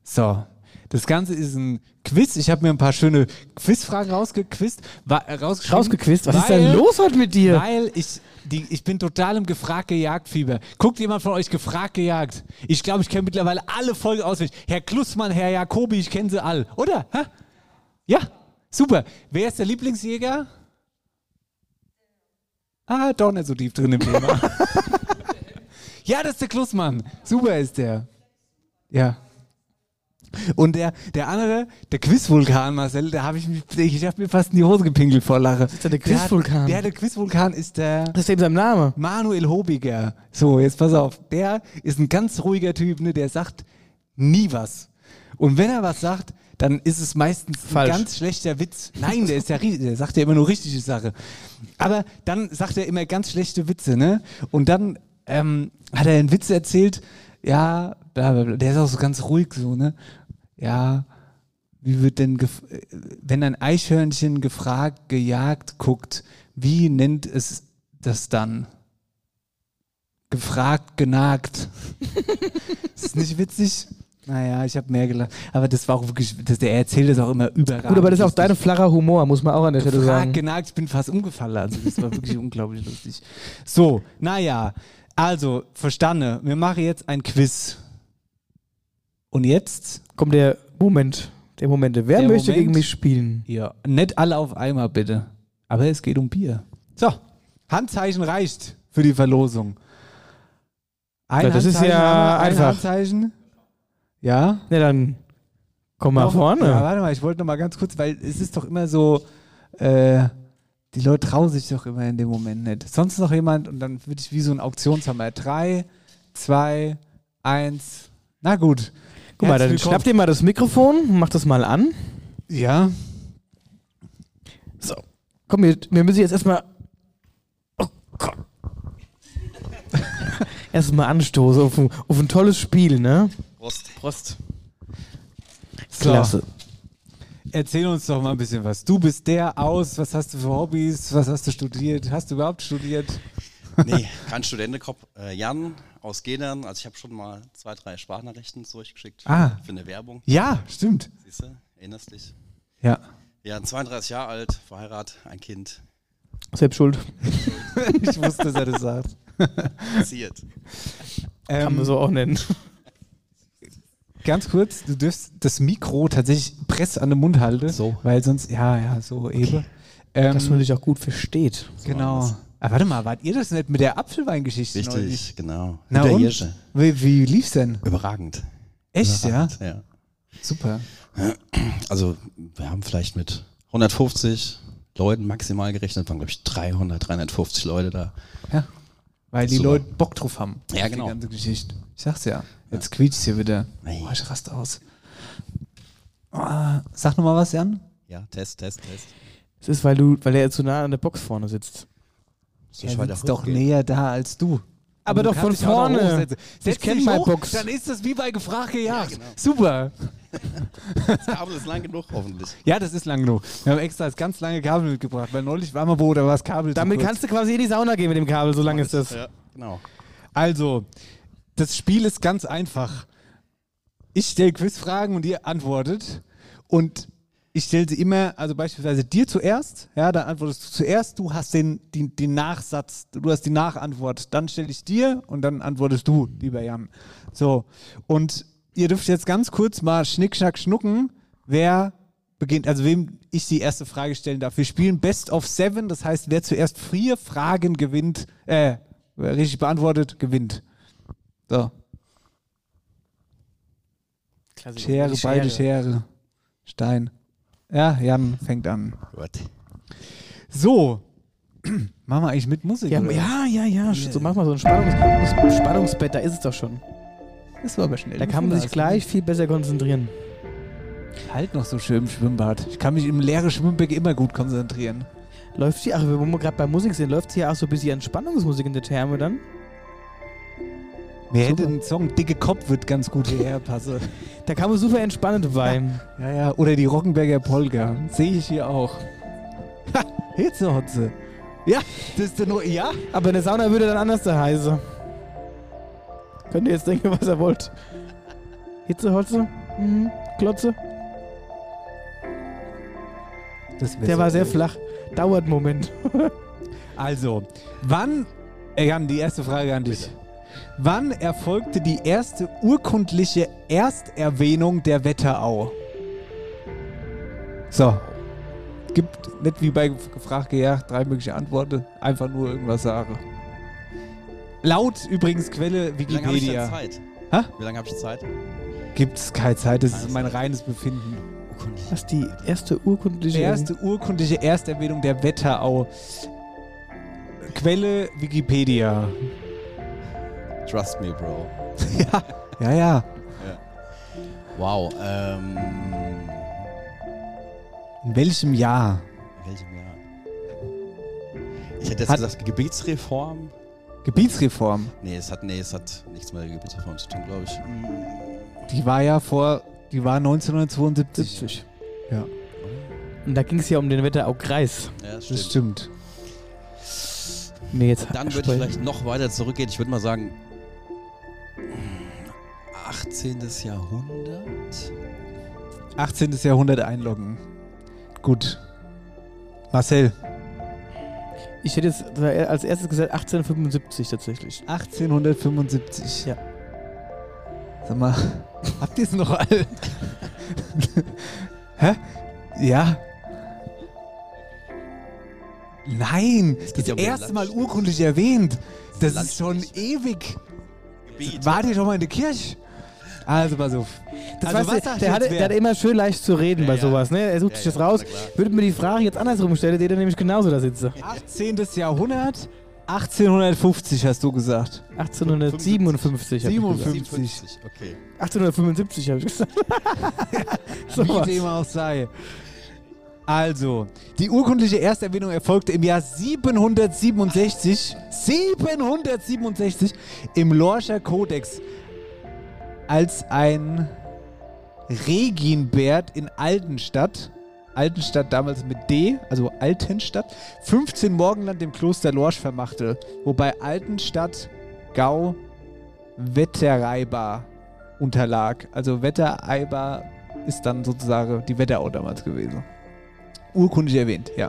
So. Das Ganze ist ein Quiz. Ich habe mir ein paar schöne Quizfragen rausgequizt. Wa äh, rausgeschrieben, Rausgequizt? Was ist weil- denn los heute mit dir? Weil ich, die, ich bin total im gefragt gejagt Fieber. Guckt jemand von euch gefragt gejagt? Ich glaube, ich kenne mittlerweile alle Folgen auswendig. Herr Klussmann, Herr Jacobi, ich kenne sie alle. Oder? Hä? Ja, super. Wer ist der Lieblingsjäger? Ah, doch nicht so tief drin im Thema. ja, das ist der Klussmann. Super ist der. Ja. Und der, der andere, der Quizvulkan, Marcel, da habe ich mich, ich habe mir fast in die Hose gepinkelt vor Lache. Das ist ja der Quizvulkan. Der, der Quizvulkan ist der. Das ist eben sein Name. Manuel Hobiger. So, jetzt pass auf. Der ist ein ganz ruhiger Typ, ne? Der sagt nie was. Und wenn er was sagt, dann ist es meistens Falsch. ein ganz schlechter Witz. Nein, der ist ja der sagt ja immer nur richtige Sache. Aber dann sagt er immer ganz schlechte Witze, ne? Und dann ähm, hat er einen Witz erzählt, ja, bla, bla, bla. der ist auch so ganz ruhig so, ne? Ja, wie wird denn, wenn ein Eichhörnchen gefragt, gejagt guckt, wie nennt es das dann? Gefragt, genagt. ist das nicht witzig? Naja, ich habe mehr gelacht. Aber das war auch wirklich, das, der erzählt das auch immer überragend. Gut, aber das ist auch dein flacher Humor, muss man auch an der Stelle Gefragt, sagen. genagt, ich bin fast umgefallen. Also das war wirklich unglaublich lustig. So, naja, also, verstanden. Wir machen jetzt ein Quiz. Und jetzt? Kommt der Moment. Der Momente. Wer Der möchte Moment. gegen mich spielen? Ja, nicht alle auf einmal bitte. Aber es geht um Bier. So, Handzeichen reicht für die Verlosung. Ein Ja, das ist ja ein einfach. Handzeichen. Ja? Ja, dann komm mal Noch- vorne. Ja, warte mal, ich wollte noch mal ganz kurz, weil es ist doch immer so, äh, die Leute trauen sich doch immer in dem Moment nicht. Sonst noch jemand und dann würde ich wie so ein Auktionshammer. Drei, zwei, eins. Na gut. Guck mal, dann willkommen. schnapp dir mal das Mikrofon, mach das mal an. Ja. So. Komm, wir, wir müssen jetzt erstmal. Oh Gott. erstmal anstoßen auf, ein- auf ein tolles Spiel, ne? Prost. Prost. So. Klasse. Erzähl uns doch mal ein bisschen was. Du bist der aus, was hast du für Hobbys, was hast du studiert? Hast du überhaupt studiert? Nee, kein Studentenkopf. Äh, Jan aus Gedern. Also ich habe schon mal zwei, drei Sprachnachrichten zurückgeschickt für, Ah. für eine Werbung. Ja, stimmt. Siehst du, erinnerst dich? Ja. Ja, 32 Jahre alt, verheiratet, ein Kind. Selbst schuld. ich wusste, dass er das sagt. Passiert. Kann man so auch nennen. Ganz kurz, du dürfst das Mikro tatsächlich press an den Mund halten. So. Weil sonst, ja, ja, so eben. Ähm, Dass man dich auch gut versteht. Genau. Ah, warte mal, wart ihr das nicht mit der Apfelweingeschichte Richtig, neulich? genau. Na Mit der und? Hirsche. Wie, wie lief's denn? Überragend. Echt, Überragend, ja? ja? Super. Also wir haben vielleicht mit 150 Leuten maximal gerechnet, waren glaube ich 300, 350 Leute da. Ja. Weil die Super. Leute Bock drauf haben. Ja, genau. Die ganze Geschichte. Ich sag's ja. Jetzt quietscht's hier wieder. Oh, ich raste aus. Ah, sag nochmal was, Jan. Ja, Test, Test, Test. Es ist, weil du, weil er zu nah an der Box vorne sitzt. Ich Er sitzt doch näher da als du. Aber du doch von vorne. Ich Setz kenn dich meine Box. Dann ist das wie bei Gefragt gejagt. Super. Das Kabel ist lang genug, hoffentlich. Ja, das ist lang genug. Wir haben extra das ganz lange Kabel mitgebracht, weil neulich war mal wo, da war das Kabel Damit zu kurz. kannst du quasi in die Sauna gehen mit dem Kabel, so lang ist das. Ja, genau. Also, das Spiel ist ganz einfach. Ich stelle Quizfragen und ihr antwortet. Und ich stelle sie immer, also beispielsweise dir zuerst, ja, dann antwortest du zuerst, du hast den, den, den Nachsatz, du hast die Nachantwort. Dann stelle ich dir und dann antwortest du, lieber Jan. So, und ihr dürft jetzt ganz kurz mal Schnick, Schnack, Schnucken, wer beginnt, also wem ich die erste Frage stellen darf. Wir spielen Best of Seven, das heißt, wer zuerst vier Fragen gewinnt, äh, richtig beantwortet, gewinnt. So. Klasse, Schere, die beide Schere. Stein. Ja, Jan fängt an. Gut. So. Machen wir eigentlich mit Musik? Ja, ja, ja, ja. So mach mal so ein Spannungs Spannungsbett, da ist es doch schon. Das war aber schnell. Da kann man sich gleich viel besser konzentrieren. Halt noch so schön im Schwimmbad. Ich kann mich im leeren Schwimmbecken immer gut konzentrieren. Läuft hier, ach, wo wir gerade bei Musik sind, läuft hier auch so ein bisschen Entspannungsmusik in der Therme dann? Mir hätte ein Song Dicke Kopf wird ganz gut hierher passen. Da kann man super entspannen dabei. Ja, ja. Oder die Rockenberger Polka. Sehe ich hier auch. Ha, Hitzehotze. Ja, das ist der nur. Ja? Aber in der Sauna würde dann anders da heißen. Könnt ihr jetzt denken, was ihr wollt. Hitzeholze? Mhm. Klotze? Der war sehr cool. flach. Dauert einen Moment. Also, wann, äh, Jan, die erste Frage an dich. Wann erfolgte die erste urkundliche Ersterwähnung der Wetterau? So. Gibt nicht wie bei gefragt gejagt drei mögliche Antworten, einfach nur irgendwas sagen. Laut übrigens Quelle Wie lange habe ich denn Wikipedia. Zeit? Hä? Wie lange habe ich Zeit? Gibt es keine Zeit, das ist mein reines Befinden. Was die erste urkundliche. Erste urkundliche Ersterwähnung der Wetterau. Quelle Wikipedia. Trust me, Bro. ja, ja, ja. Wow. Ähm, In welchem Jahr? in welchem Jahr? Ich hätte jetzt Hat- gesagt Gebietsreform. Gebietsreform. Nee, es hat, nee, es hat nichts mit der Gebietsreform zu tun, glaube ich. Die war ja vor, die war 1972. Ja. Und da ging es ja um den Wetterau-Kreis. Ja, das Das stimmt. stimmt. Nee, jetzt Dann würde ich vielleicht noch weiter zurückgehen. Ich würde mal sagen, 18. Jahrhundert. 18. Jahrhundert einloggen. Gut. Marcel. Ich hätte jetzt als erstes gesagt 1875 tatsächlich. 1875. Ja. Sag mal, habt ihr es noch alle? Hä? Ja. Nein, das ja den erste Mal urkundlich erwähnt. Das Land- ist schon ewig. Wart ihr schon mal in der Kirche? Also pass auf. Das also, weißt was du, der, hat, der hat immer schön leicht zu reden bei ja. sowas. Ne? Er sucht Ja, sich das ja, raus. Würde mir die Frage jetzt andersrum stellen, der nämlich genauso da sitze. 18. Jahrhundert, 1850 hast du gesagt. 1857 hab ich gesagt. 57. Okay. 1875 habe ich gesagt. Wie Sowas. dem auch sei. Also, die urkundliche Ersterwähnung erfolgte im Jahr 767, 767 im Lorscher Kodex als ein Reginbert in Altenstadt, Altenstadt damals mit D, also Altenstadt, 15 Morgenland dem Kloster Lorsch vermachte, wobei Altenstadt Gau Wettereibar unterlag. Also Wettereibar ist dann sozusagen die Wetterau damals gewesen. Urkundig erwähnt, ja.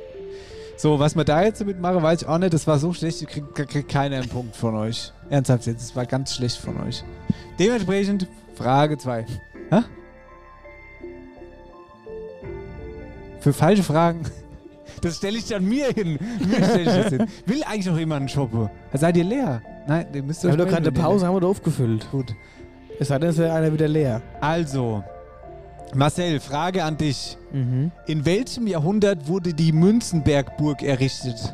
So, was wir da jetzt damit machen, weiß ich auch nicht. Das war so schlecht, ich krieg, krieg keiner einen Punkt von euch. Ernsthaft jetzt, das war ganz schlecht von euch. Dementsprechend Frage 2. Hä? Für falsche Fragen. Das stelle ich dann mir hin. Mir stelle ich das hin. Will eigentlich noch jemand shoppen? Seid ihr leer? Nein, ihr müsst Wir euch haben doch gerade eine Pause, haben wir da aufgefüllt. Gut. Es sei denn, es wäre einer wieder leer. Also, Marcel, Frage an dich. Mhm. In welchem Jahrhundert wurde die Münzenbergburg errichtet?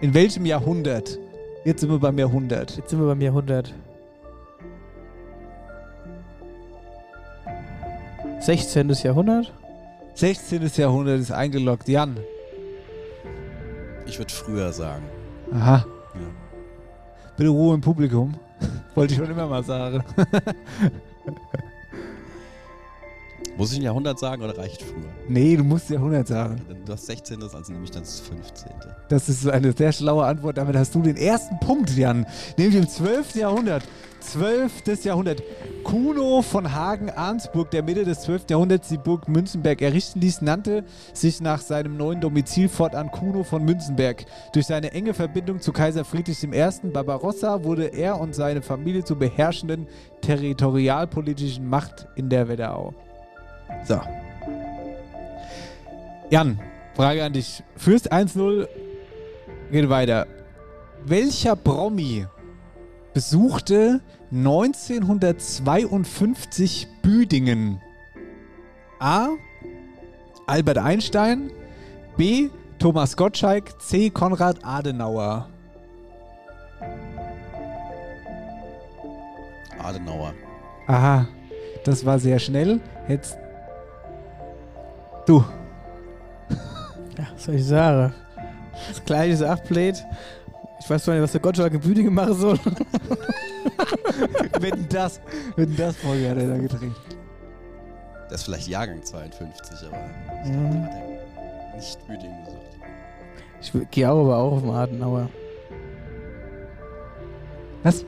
In welchem Jahrhundert? Jetzt sind wir beim Jahrhundert. Jetzt sind wir beim Jahrhundert. 16. Jahrhundert? 16. Jahrhundert ist eingeloggt. Jan. Ich würde früher sagen. Aha. Bitte Ruhe im Publikum. Wollte ich schon immer mal sagen. Muss ich ein Jahrhundert sagen oder reicht früher? nee, du musst Jahrhundert sagen. Du hast 16. also nehme ich dann das 15. Das ist eine sehr schlaue Antwort. Damit hast du den ersten Punkt, Jan. Nämlich im 12. Jahrhundert. 12. Jahrhundert. Kuno von Hagen-Arnsburg, der Mitte des 12. Jahrhunderts die Burg Münzenberg errichten ließ, nannte sich nach seinem neuen Domizil fortan Kuno von Münzenberg. Durch seine enge Verbindung zu Kaiser Friedrich I. Barbarossa wurde er und seine Familie zur beherrschenden territorialpolitischen Macht in der Wetterau. So. Jan, Frage an dich. Fürst 1-0, geht weiter. Welcher Promi besuchte 1952 Büdingen? A. Albert Einstein. B. Thomas Gottschalk. C. Konrad Adenauer. Adenauer. Aha, das war sehr schnell. Jetzt. Du. Ja, was soll ich sagen? Das gleiche ist ablädt. Ich weiß zwar nicht, was der Gottschalk in Büdingen machen soll. wenn das, wenn das Folge hat er da gedreht. Der ist vielleicht Jahrgang 52, aber Mhm. nicht Büdingen gesagt. Ich gehe auch aber auch auf den Adenauer. Was?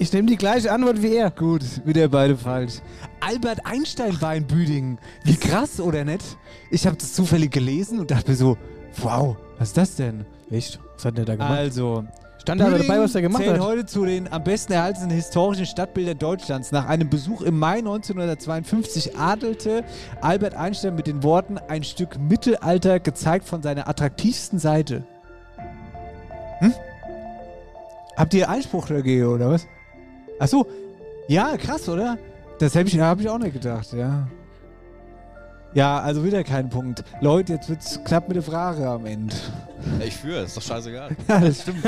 Ich nehme die gleiche Antwort wie er. Gut, wieder beide falsch. Albert Einstein war in Büdingen. Wie krass, oder nicht? Ich habe das zufällig gelesen und dachte mir so, wow, was ist das denn? Echt? Was hat der da gemacht? Also, Stand da aber dabei, was er gemacht zählt hat? heute zu den am besten erhaltenen historischen Stadtbildern Deutschlands. Nach einem Besuch im Mai 1952 adelte Albert Einstein mit den Worten ein Stück Mittelalter gezeigt von seiner attraktivsten Seite. Hm? Habt ihr Einspruch dagegen, oder was? Ach so, ja, krass, oder? Das habe ich, hab ich auch nicht gedacht, ja. Ja, also wieder kein Punkt. Leute, jetzt wird's knapp mit der Frage am Ende. Ja, ich führe, ist doch scheißegal. Ja, das stimmt.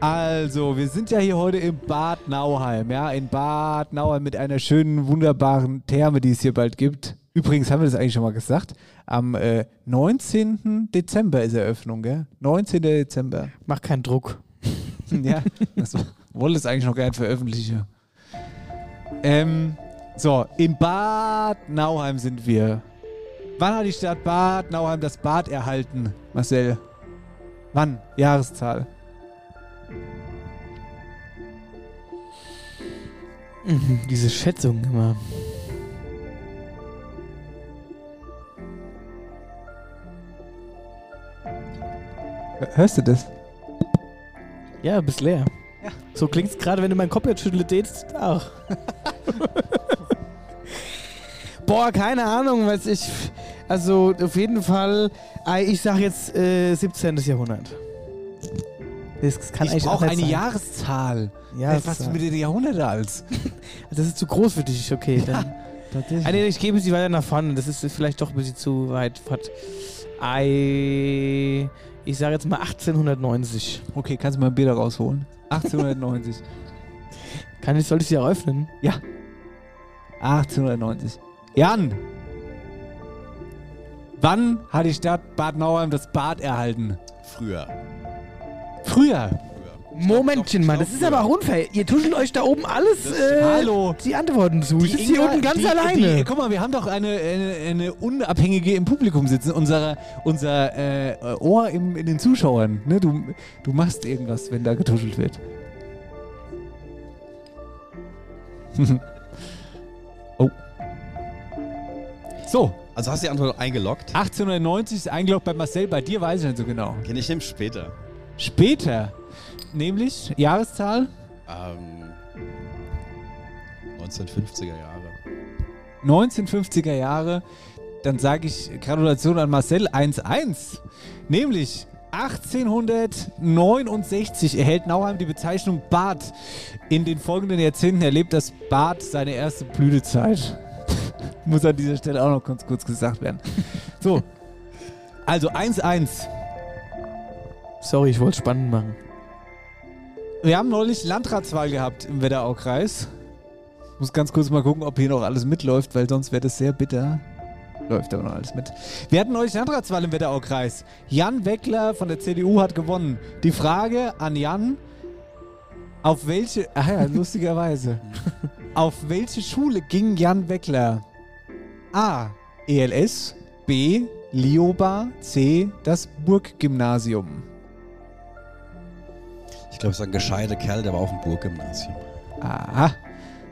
Also, wir sind ja hier heute im Bad Nauheim, ja, in Bad Nauheim mit einer schönen, wunderbaren Therme, die es hier bald gibt. Übrigens haben wir das eigentlich schon mal gesagt. Am äh, 19. Dezember ist Eröffnung, gell? 19. Dezember. Mach keinen Druck. ja, das wollte es eigentlich noch gern veröffentlichen. Ähm, so, in Bad Nauheim sind wir. Wann hat die Stadt Bad Nauheim das Bad erhalten, Marcel? Wann? Jahreszahl. Diese Schätzung immer. Hörst du das? Ja, bist leer. So klingt's gerade, wenn du meinen Kopf jetzt schüttelst. Auch. Boah, keine Ahnung, was ich. Also auf jeden Fall, äh, ich sag jetzt äh, 17. Jahrhundert. Das kann ich brauche eine sein. Jahreszahl. Ja, Hey, was mit den Jahrhunderte als? Das ist zu groß für dich, okay. Dann. Tatsächlich. Ah, nee, ich gebe sie weiter nach vorne. Das ist vielleicht doch ein bisschen zu weit. fort. Ei, ich sage jetzt mal 1890. Okay, kannst du mal ein Bier da rausholen? 1890. Kann ich, soll ich sie eröffnen? Ja. 1890. Jan! Wann hat die Stadt Bad Nauheim das Bad erhalten? Früher. Früher. Momentchen mal, das ist aber auch unfair. Ihr tuschelt euch da oben alles äh, Hallo. die Antworten zu. Ich sitze hier unten ganz die, alleine. Die, guck mal, wir haben doch eine, eine, eine Unabhängige im Publikum sitzen. Unser, unser äh, Ohr im, in den Zuschauern. Ne? Du, du machst irgendwas, wenn da getuschelt wird. oh. So. Also hast du die Antwort eingeloggt? 1890 ist eingeloggt bei Marcel, bei dir weiß ich nicht so genau. Okay, ich nehme später. Später. Nämlich Jahreszahl Ähm, 1950er Jahre. 1950er Jahre. Dann sage ich Gratulation an Marcel 1-1. Nämlich 1869 erhält Nauheim die Bezeichnung Bad. In den folgenden Jahrzehnten erlebt das Bad seine erste Blütezeit. Muss an dieser Stelle auch noch ganz kurz gesagt werden. So. Also 1-1. Sorry, ich wollte es spannend machen. Wir haben neulich Landratswahl gehabt im Wetteraukreis. Muss ganz kurz mal gucken, ob hier noch alles mitläuft, weil sonst wäre das sehr bitter. Läuft aber noch alles mit. Wir hatten neulich Landratswahl im Wetteraukreis. Jan Weckler von der CDU hat gewonnen. Die Frage an Jan, auf welche, ah ja, lustigerweise, auf welche Schule ging Jan Weckler? A. ELS, B. Lioba, C. Das Burggymnasium. Ich glaube, es ist ein gescheiter Kerl, der war auf dem Burggymnasium. Aha.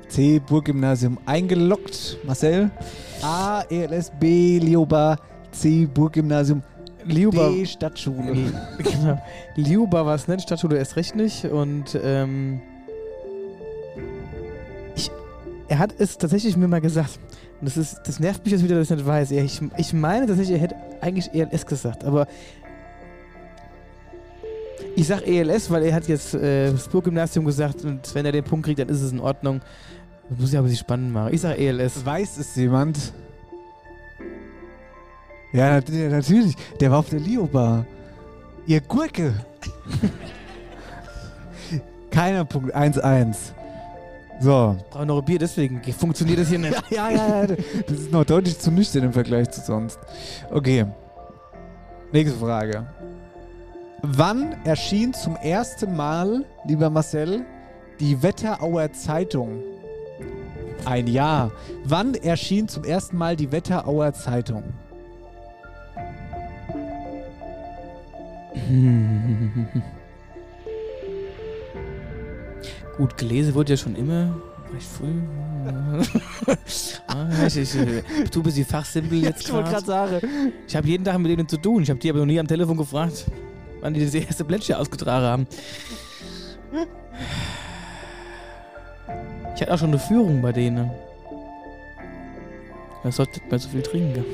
C. Burggymnasium eingeloggt. Marcel? A. ELS, B. Lioba, C. Burggymnasium. Liuba. D. Stadtschule. genau. Liuba war es nicht, Stadtschule erst recht nicht. Und ähm, ich, er hat es tatsächlich mir mal gesagt. Und das, ist, das nervt mich jetzt wieder, dass ich nicht weiß. Ich, ich meine tatsächlich, er hätte eigentlich ELS gesagt, aber ich sag ELS, weil er hat jetzt äh, das Burggymnasium gesagt und wenn er den Punkt kriegt, dann ist es in Ordnung. Das muss ich aber sich spannend machen. Ich sag ELS. Weiß es jemand? Ja, nat- ja, natürlich. Der war auf der Lioba. Ihr Gurke. Keiner Punkt. 1-1. So. Brauche noch ein Bier, deswegen funktioniert das hier nicht. ja, ja, ja. Das ist noch deutlich zu nüchtern im Vergleich zu sonst. Okay. Nächste Frage. Wann erschien zum ersten Mal, lieber Marcel, die Wetterauer Zeitung? Ein Jahr. Wann erschien zum ersten Mal die Wetterauer Zeitung? Gut, gelesen wurde ja schon immer. Recht früh. ah, ich, ich, du bist die Fachsimpel Ja, jetzt ich wollte grad sagen. Ich habe jeden Tag mit denen zu tun. Ich habe die aber noch nie am Telefon gefragt, wann die das erste Blättchen ausgetragen haben. Ich hatte auch schon eine Führung bei denen. Da sollte mehr so viel trinken.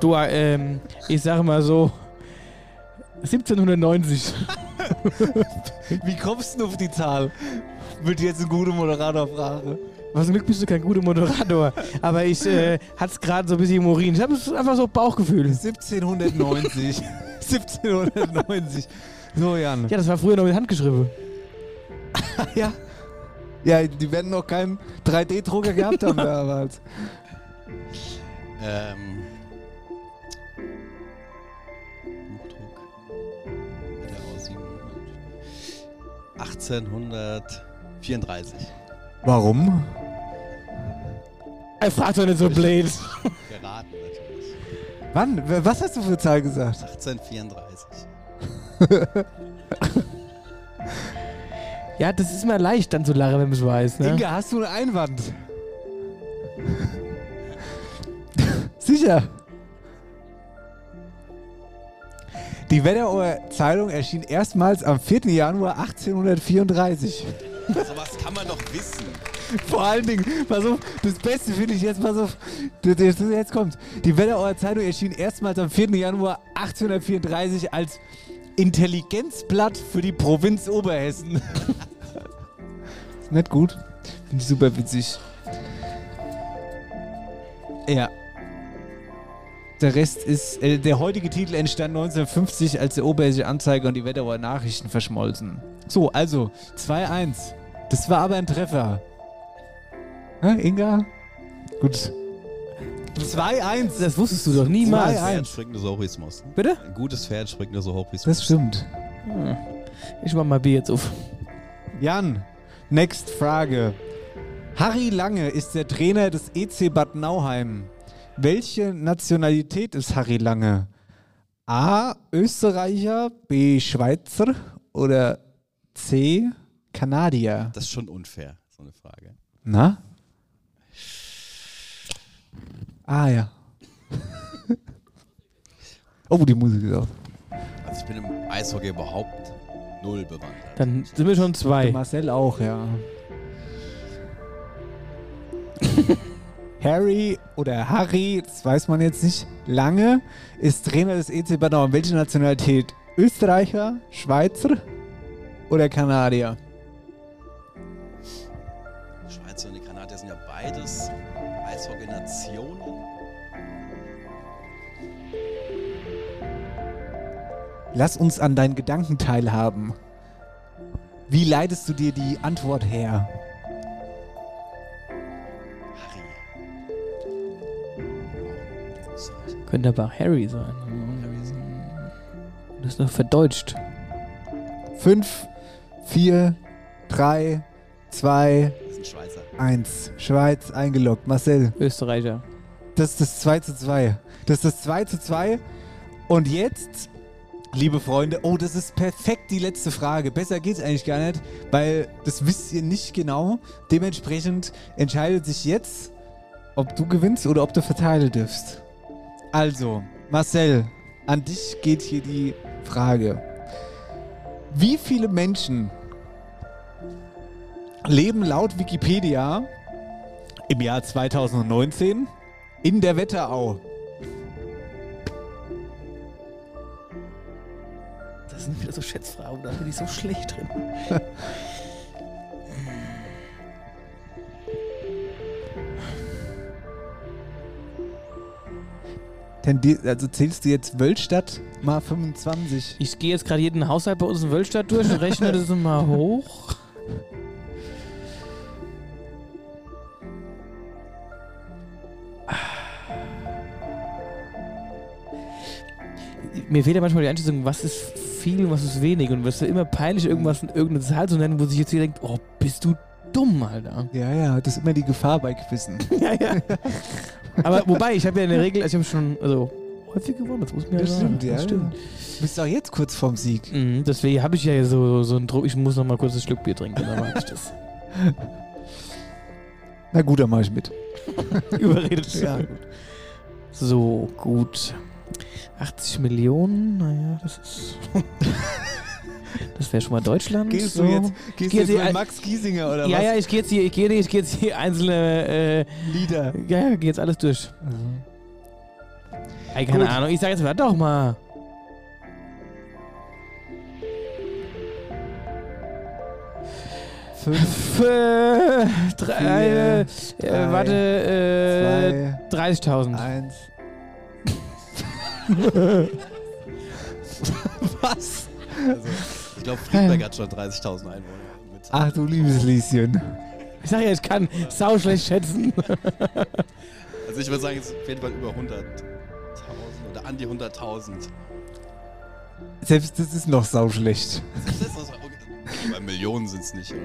Du, ähm, ich sage mal so, 1790. Wie kommst du auf die Zahl? Wird jetzt ein guter Moderator fragen. Was zum Glück bist du kein guter Moderator. Aber ich äh, hatte es gerade so ein bisschen im Urin. Ich habe einfach so Bauchgefühl. 1790. 1790. So, Jan. Ja, das war früher noch mit Hand geschrieben. ja. Ja, die werden noch keinen 3D-Drucker gehabt haben damals. Ähm. Buchdruck. Der aus 1834. Warum? Er fragt doch nicht so blöd. Geraten natürlich. Wann? Was hast du für eine Zahl gesagt? 1834. Ja, das ist immer leicht dann zu lachen, wenn man es weiß. Ne? Inga, hast du einen Einwand? Sicher. Die Wetterauer Zeitung erschien erstmals am 4. Januar 1834. Sowas kann man doch wissen. Vor allen Dingen, pass auf, das Beste finde ich jetzt, pass auf, jetzt kommt. Die Wetterauer Zeitung erschien erstmals am 4. Januar 1834 als Intelligenzblatt für die Provinz Oberhessen. ist nicht gut. Finde ich super witzig. Ja. Der Rest ist, äh, der heutige Titel entstand 1950, als der Oberhessische Anzeiger und die Wetterauer Nachrichten verschmolzen. So, also, 2-1. Das war aber ein Treffer. Hä, Inga? Gut. 2-1. Das wusstest du doch niemals. Ein Pferd springt nur so hoch wie es muss. Bitte? Ein gutes Pferd springt nur so hoch wie es Das muss. stimmt. Hm. Ich mach mal Bier jetzt auf. Jan, next Frage. Harry Lange ist der Trainer des EC Bad Nauheim. Welche Nationalität ist Harry Lange? A. Österreicher, B. Schweizer oder C. Kanadier? Das ist schon unfair, so eine Frage. Na? Ah ja. oh, die Musik ist auf. Also ich bin im Eishockey überhaupt null bewandert. Dann sind wir schon zwei. Marcel auch, ja. Harry oder Harry, das weiß man jetzt nicht, Lange ist Trainer des EC Bad Nauheim. Welche Nationalität? Österreicher, Schweizer oder Kanadier? Beides Eishockey-Nationen. Lass uns an deinen Gedanken teilhaben. Wie leitest du dir die Antwort her? Könnte aber Harry sein. Das ist noch verdeutscht. Fünf, vier, drei, zwei, Das ist ein Schweizer. eins. Schweiz eingeloggt. Marcel. Österreicher. Das ist das 2 zu 2. Das ist das 2 zu 2. Und jetzt, liebe Freunde, oh, das ist perfekt die letzte Frage. Besser geht's eigentlich gar nicht, weil das wisst ihr nicht genau. Dementsprechend entscheidet sich jetzt, ob du gewinnst oder ob du verteilen dürfst. Also, Marcel, an dich geht hier die Frage. Wie viele Menschen leben laut Wikipedia im Jahr 2019 in der Wetterau? Das sind wieder so Schätzfragen, da bin ich so schlecht drin. Denn die, also zählst du jetzt Wölstadt mal 25? Ich gehe jetzt gerade jeden Haushalt bei uns in Wölstadt durch und rechne das mal hoch. Mir fehlt ja manchmal die Einschätzung, was ist viel und was ist wenig. Und was ist immer peinlich, irgendwas in irgendeine Zahl zu nennen, wo sich jetzt jeder denkt, oh, bist du dumm, Alter. Ja, ja, das ist immer die Gefahr bei Quizzen. ja, ja. Aber wobei, ich habe ja in der Regel, also ich habe schon, also häufig gewonnen, das muss mir Das ja stimmt, ja. Das stimmt. Du bist auch jetzt kurz vorm Sieg. Mhm, deswegen habe ich ja so, so einen Druck, ich muss noch mal kurz ein Schluck Bier trinken, dann mache ich das. Na gut, dann mach ich mit. Überredet. Ja. So, gut. 80 Millionen, naja, das ist. das wäre schon mal Deutschland. Gehst so. du jetzt, gehst geh jetzt hier- mit Max Giesinger oder ja, was? ja, ich gehe jetzt hier, ich gehe ich geh jetzt hier einzelne äh, Lieder. Ja, ja, geh jetzt alles durch. Ey, keine Gut. Ahnung, ich sag jetzt, warte doch mal. Fünf, äh, drei, Vier, äh, drei, warte, äh, 30.000. Eins. Was? Also, ich glaube, Friedberg hat schon 30.000 Einwohner. Mit Ach du liebes Lieschen. Ich sag ja, ich kann sau schlecht schätzen. Also ich würde sagen, es ist auf jeden Fall über 100.000 oder an die 100.000. Selbst das ist noch sauschlecht. Das ist das, okay, aber Millionen sind es nicht, oder?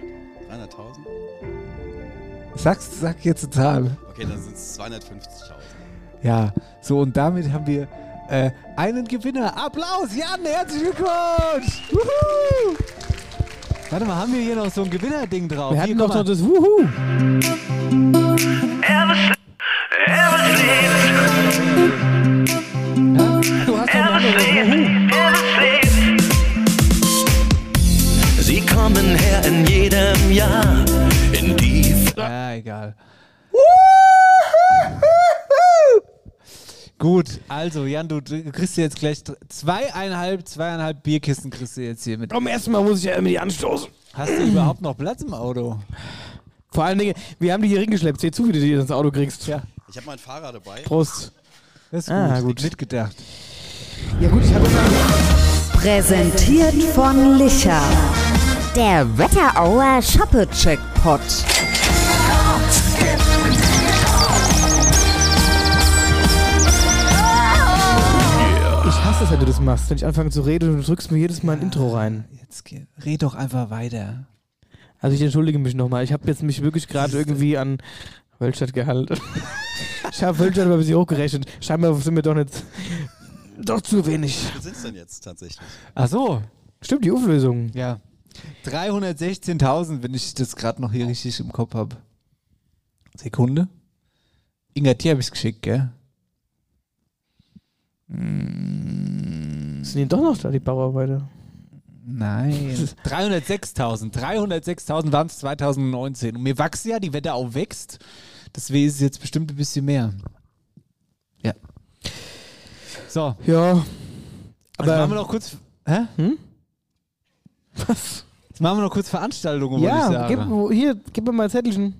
Nee. 300.000? Sagst, sag jetzt eine Zahl. Okay, dann sind es 250.000. Ja, so und damit haben wir äh, einen Gewinner. Applaus, Jan, herzlichen Glückwunsch! Wuhu! Warte mal, haben wir hier noch so ein Gewinnerding drauf? Wir Hier, hatten guck doch noch das Wuhu. Du hast doch noch das Wuhu. Sie kommen her in jedem Jahr in die Ja, egal. Gut, also Jan, du du kriegst jetzt gleich zweieinhalb, zweieinhalb Bierkisten kriegst du jetzt hier mit. Beim ersten Mal muss ich ja immer die anstoßen. Hast du überhaupt noch Platz im Auto? Vor allen Dingen, wir haben die hier hingeschleppt. Seht zu, wie du die ins Auto kriegst. Ja. Ich habe mein Fahrrad dabei. Prost. Das ist Ah, gut. gut. Mitgedacht. Ja gut, ich habe Präsentiert von Licher. Der Wetterauer Shoppe-Checkpot. Es, wenn du das machst. Wenn ich anfange zu reden und du drückst mir jedes Mal ein Intro rein. Jetzt geh- red doch einfach weiter. Also ich entschuldige mich nochmal. Ich habe jetzt mich wirklich gerade irgendwie an Wölstadt gehalten. ich habe Wölstadt mal ein bisschen hochgerechnet. Scheinbar sind wir doch nicht... Doch zu wenig. Wie sind es denn jetzt tatsächlich? Ach so. Stimmt, die Auflösung. Ja. 316.000, wenn ich das gerade noch hier richtig im Kopf habe. Sekunde. Inga, dir habe ich geschickt, gell? Sind die doch noch da, die Bauarbeiter? Nein. 306.000. 306.000 waren es 2019. Und mir wachsen ja, die Wetterau wächst. Deswegen ist es jetzt bestimmt ein bisschen mehr. Ja. So. Ja. Aber Aber- jetzt machen wir noch kurz. Hä? Hm? Was? Jetzt machen wir noch kurz Veranstaltungen, wollte ich Ja, sagen. gib, hier, gib mir mal ein Zettelchen.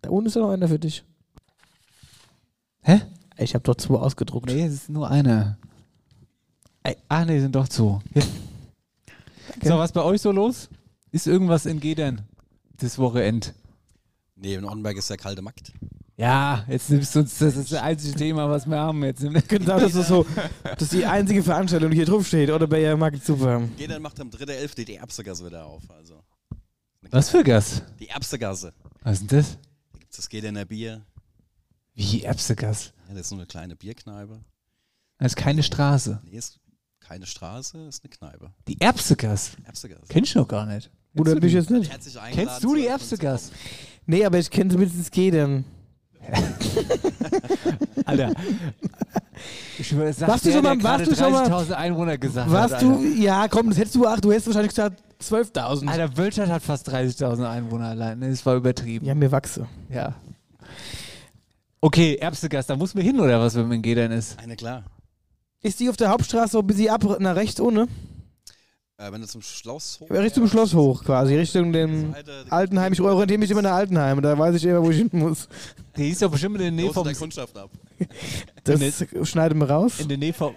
Da unten ist ja noch einer für dich. Hä? Ich habe doch zwei ausgedruckt. Nee, es ist nur einer. Ey, ah, nee, sind doch zwei. So, was bei euch so los? Ist irgendwas in Gedern das Wochenend? Nee, in Ortenberg ist der kalte Markt. Ja, jetzt nimmst du uns, das ist das einzige Thema, was wir haben jetzt. Genau, das ist so, das ist die einzige Veranstaltung, die hier drauf steht. Oder bei der Markt Super. Gedern macht am 3.11. die Erbsegasse wieder auf. Also. Was für Gas? Die Erbsegasse. Was ist denn das? Da gibt es das Gederner Bier. Wie Erbsegas? Ja, das ist so eine kleine Bierkneipe. Das ist keine Straße. Nee, ist keine Straße, ist eine Kneipe. Die Erbsegas? Erbsegasse. Kenn ich noch gar nicht. Oder Kennst du bin ich die? jetzt nicht? Herzlich eingeladen Kennst du die zu- Erbsegas? Nee, aber ich kenne zumindest Gedern. Alter. Ich schwör, sagt Warst du der, schon mal- der warst gerade du schon mal- 30.000 Einwohner gesagt Warst hat, du, Alter. ja komm, das hättest du auch, du hättest wahrscheinlich gesagt 12.000. Alter, Wölstadt hat fast 30.000 Einwohner allein. ne? Das war übertrieben. Ja, mir wachse. Ja. Okay, Erbsegas, da muss man hin, oder was, wenn man in Gedern ist? Eine klar. Ist die auf der Hauptstraße so ein bisschen ab nach rechts ohne? Äh, wenn du zum Schloss hoch. Richtung Schloss hoch quasi, Richtung dem Altenheim. Ich orientiere mich immer nach Altenheim, da weiß ich immer, wo ich hin muss. Die ist doch bestimmt in der Nähe Los vom... der Kundschaft ab. Das schneiden wir raus. In der Nähe vom,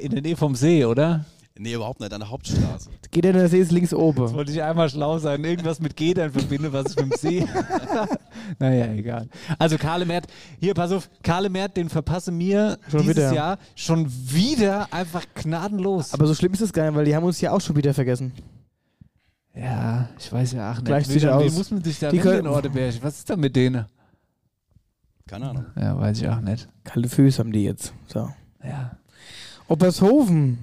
in der Nähe vom See, oder? Nee, überhaupt nicht, an der Hauptstraße. Der See ist links oben. Jetzt wollte ich einmal schlau sein. Irgendwas mit Gedern verbinde, was ich mit dem See. naja, egal. Also Karle Mert, hier, pass auf, Karle Mert, den verpasse mir Schon dieses wieder. Jahr schon wieder einfach gnadenlos. Aber so schlimm ist das gar nicht, weil die haben uns ja auch schon wieder vergessen. ja, ich weiß ja auch nicht. Gleicht sich Wen- wen aus. muss man sich da Die wenden können- in Orteberg? Was ist da mit denen? Keine Ahnung. Ja, weiß ich auch nicht. Kalte Füße haben die jetzt. So. Ja. Oppershofen.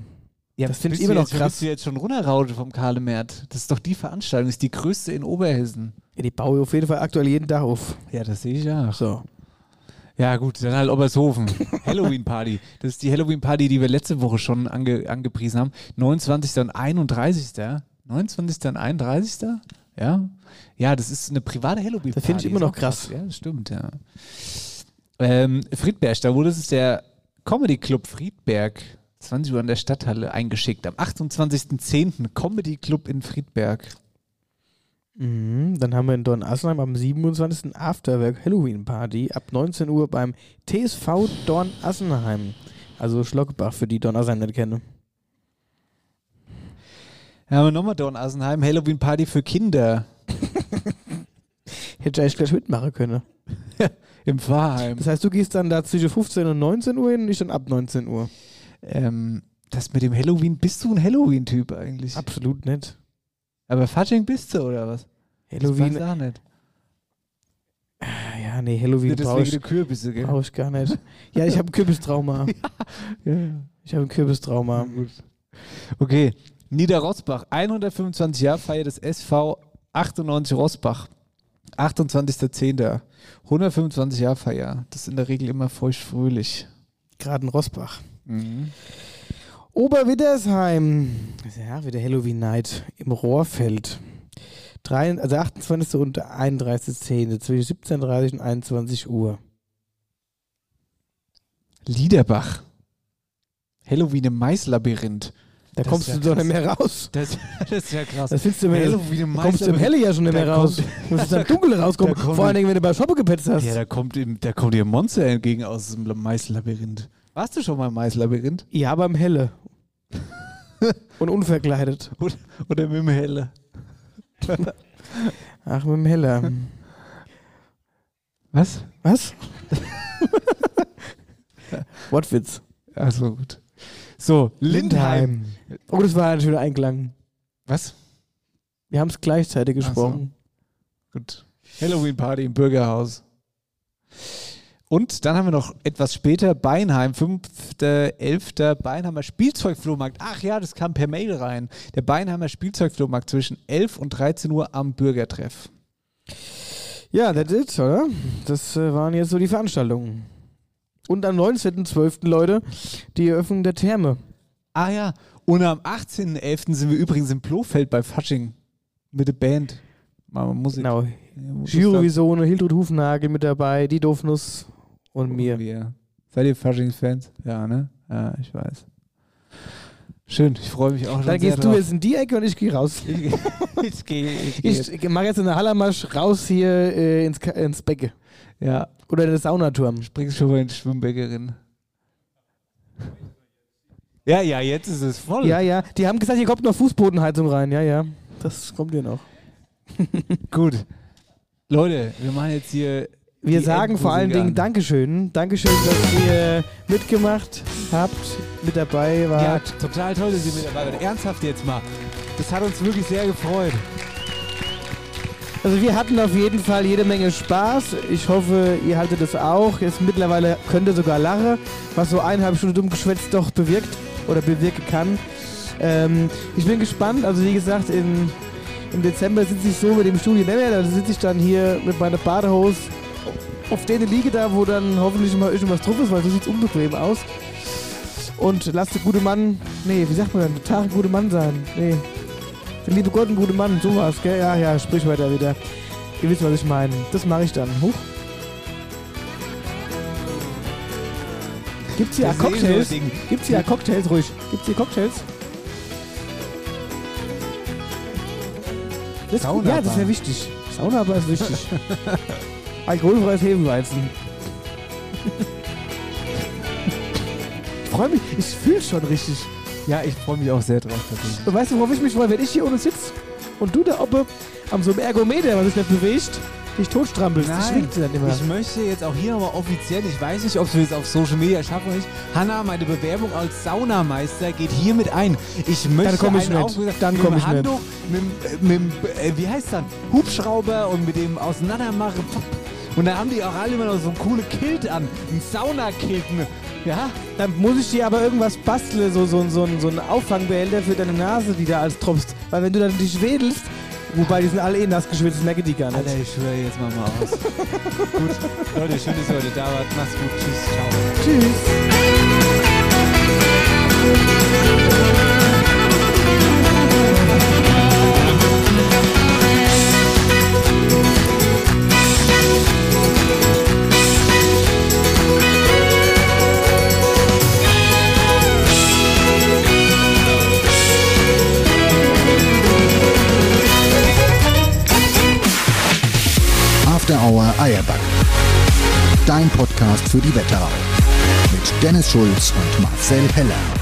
Ja, das finde ich immer noch jetzt, krass. Bist du jetzt schon runterraute vom Karle Mert? Das ist doch die Veranstaltung, das ist die größte in Oberhessen. Ja, die baue ich auf jeden Fall aktuell jeden Tag auf. Ja, das sehe ich ja. So. Ja, gut, dann halt Obershofen. Halloween-Party. Das ist die Halloween-Party, die wir letzte Woche schon ange angepriesen haben. 29. und 31. 29. und 31. Ja. Ja, das ist eine private Halloween-Party. Das finde ich immer noch auch krass. Ja, das stimmt, ja. Ähm, Friedberg, da wurde es der Comedy Club Friedberg, 20 Uhr an der Stadthalle eingeschickt. Am 28.10. Comedy Club in Friedberg. Mhm, dann haben wir in Dornassenheim am 27. Afterwork Halloween Party ab 19 Uhr beim TSV Dornassenheim. Also Schlockbach, für die Dornassenheim nicht kennen. Ja, haben wir nochmal Dornassenheim, Halloween-Party für Kinder Hätte ich eigentlich gleich mitmachen können. im Pfarrheim. Das heißt, du gehst dann da zwischen 15 und 19 Uhr hin und ich dann ab 19 Uhr. Ähm, das mit dem Halloween, bist du ein Halloween-Typ eigentlich? Absolut nicht. Aber Fasching bist du, oder was? Halloween- Das auch nicht. Ah, Ja, nee, Halloween brauche ich, Kürbisse, gell? brauch ich gar nicht. Ja, ich habe ein Kürbistrauma. Ja, ja. Ich habe ein Kürbistrauma. Okay, Niederrosbach, 125 Jahre Feier des SV 98 Rosbach. 28.10. 125 Jahre Feier. Das ist in der Regel immer feucht-fröhlich. Gerade in Rosbach. Mhm. Oberwiddersheim. Ja, wieder Halloween Night im Rohrfeld. Drei, also 28. und 31.10. zwischen 17.30 und 21 Uhr. Liederbach. Halloween im Maislabyrinth. Da Das kommst du doch nicht mehr raus. Das, das ist ja krass. Das findest du immer, Halloween im da kommst du im. Helle ja schon nicht mehr Da raus. Du musst dann dunkel rauskommen. Vor allen Dingen, wenn du bei Shoppe gepetzt hast. Ja, da kommt, ihm, da kommt dir ein Monster entgegen aus dem Maislabyrinth. Warst du schon mal im Maislabyrinth? Ja, aber im Helle. und unverkleidet. Oder, oder mit dem Helle? Ach, mit dem Helle. Was? Was? Wortwitz. Achso, gut. So, Lindheim. Oh, das war ein schöner Einklang. Was? Wir haben es gleichzeitig Ach so. gesprochen. Gut. Halloween-Party im Bürgerhaus. Und dann haben wir noch etwas später Beinheim, 5.11. Beinheimer Spielzeugflohmarkt. Ach ja, das kam per Mail rein. Der Beinheimer Spielzeugflohmarkt zwischen 11 und 13 Uhr am Bürgertreff. Ja, that's it, oder? Das äh, waren jetzt so die Veranstaltungen. Und am 19.12. Leute, die Eröffnung der Therme. Ah ja, Und am 18.11. sind wir übrigens im Blofeld bei Fasching mit der Band. Machen wir Musik. Genau. Ja, wo Giro ist Visone, Hildred Hufnagel mit dabei, die Doofnuss und mir. Wir. Seid ihr Faschings-Fans? Ja, ne? Ja, ich weiß. Schön, ich freue mich auch schon Dann sehr gehst du drauf. jetzt in die Ecke und ich gehe raus. ich gehe ich geh jetzt. Ich mache jetzt eine Hallermarsch raus hier äh, ins, ins Becke. Ja. Oder in den Saunaturm. Springst schon mal in die Schwimmbäckerin. Ja, ja, jetzt ist es voll. Ja, ja. Die haben gesagt, hier kommt noch Fußbodenheizung rein. Ja, ja. Das kommt hier noch. Gut. Leute, wir machen jetzt hier. Wir die sagen vor allen Dingen an. Dankeschön. Dankeschön, dass ihr mitgemacht habt, mit dabei Ja, wart. total toll, dass ihr mit dabei wart. Ernsthaft jetzt mal. Das hat uns wirklich sehr gefreut. Also wir hatten auf jeden Fall jede Menge Spaß. Ich hoffe, ihr haltet es auch. Jetzt mittlerweile könnt ihr sogar lachen, was so eineinhalb Stunden dumm geschwätzt doch bewirkt oder bewirken kann. Ähm, ich bin gespannt. Also wie gesagt, in, im Dezember sitze ich so mit dem Studio mehr. Da sitze ich dann hier mit meiner Badehose auf denen liege da, wo dann hoffentlich mal irgendwas drauf ist, weil so sieht es unbequem aus. Und lasst der gute Mann, nee, wie sagt man denn, Tag ein guter Mann sein. Nee, der liebe Gott ein guter Mann, sowas, gell? Ja, ja, sprich weiter wieder. Ihr wisst, was ich meine. Das mache ich dann. Huch. Gibt's hier Cocktails? Gibt's hier Cocktails ruhig? Gibt's hier Cocktails? Das ist gut. Ja, das ist ja wichtig. Saunabar ist wichtig. Alkoholfreies Hefeweizen. ich freue mich, ich fühle schon richtig. Ja, ich freue mich auch sehr drauf. Und weißt du, worauf ich mich freue? Wenn ich hier ohne sitze und du da oben am so einem Ergometer, was sich nicht bewegt, dich totstrampelst. Das schwingt dann immer. ich möchte jetzt auch hier nochmal offiziell, ich weiß nicht, ob wir es auf Social Media schaffen oder nicht. Hanna, meine Bewerbung als Saunameister geht hiermit ein. Ich möchte komm ich einen nicht. Aufguss- Dann mit komm dem ich. Handtuch, Mit, dem- mit, dem, äh, wie heißt das? Hubschrauber und mit dem Auseinandermachen. Und da haben die auch alle immer noch so ein coole Kilt an. Ein Saunakilt. Ja? Dann muss ich dir aber irgendwas basteln, so, so, so, so einen Auffangbehälter für deine Nase, die da als tropfst. Weil wenn du dann dich wedelst, wobei die sind alle eh nass geschwitzt, merke die gar nicht. Alter, ich schwöre jetzt mal mal aus. gut, Leute, schön, dass ihr heute da wart. Macht's gut. Tschüss. Ciao. Tschüss. After Hour Eierback. Dein Podcast für die Wetterau. Mit Dennis Schulz und Marcel Heller.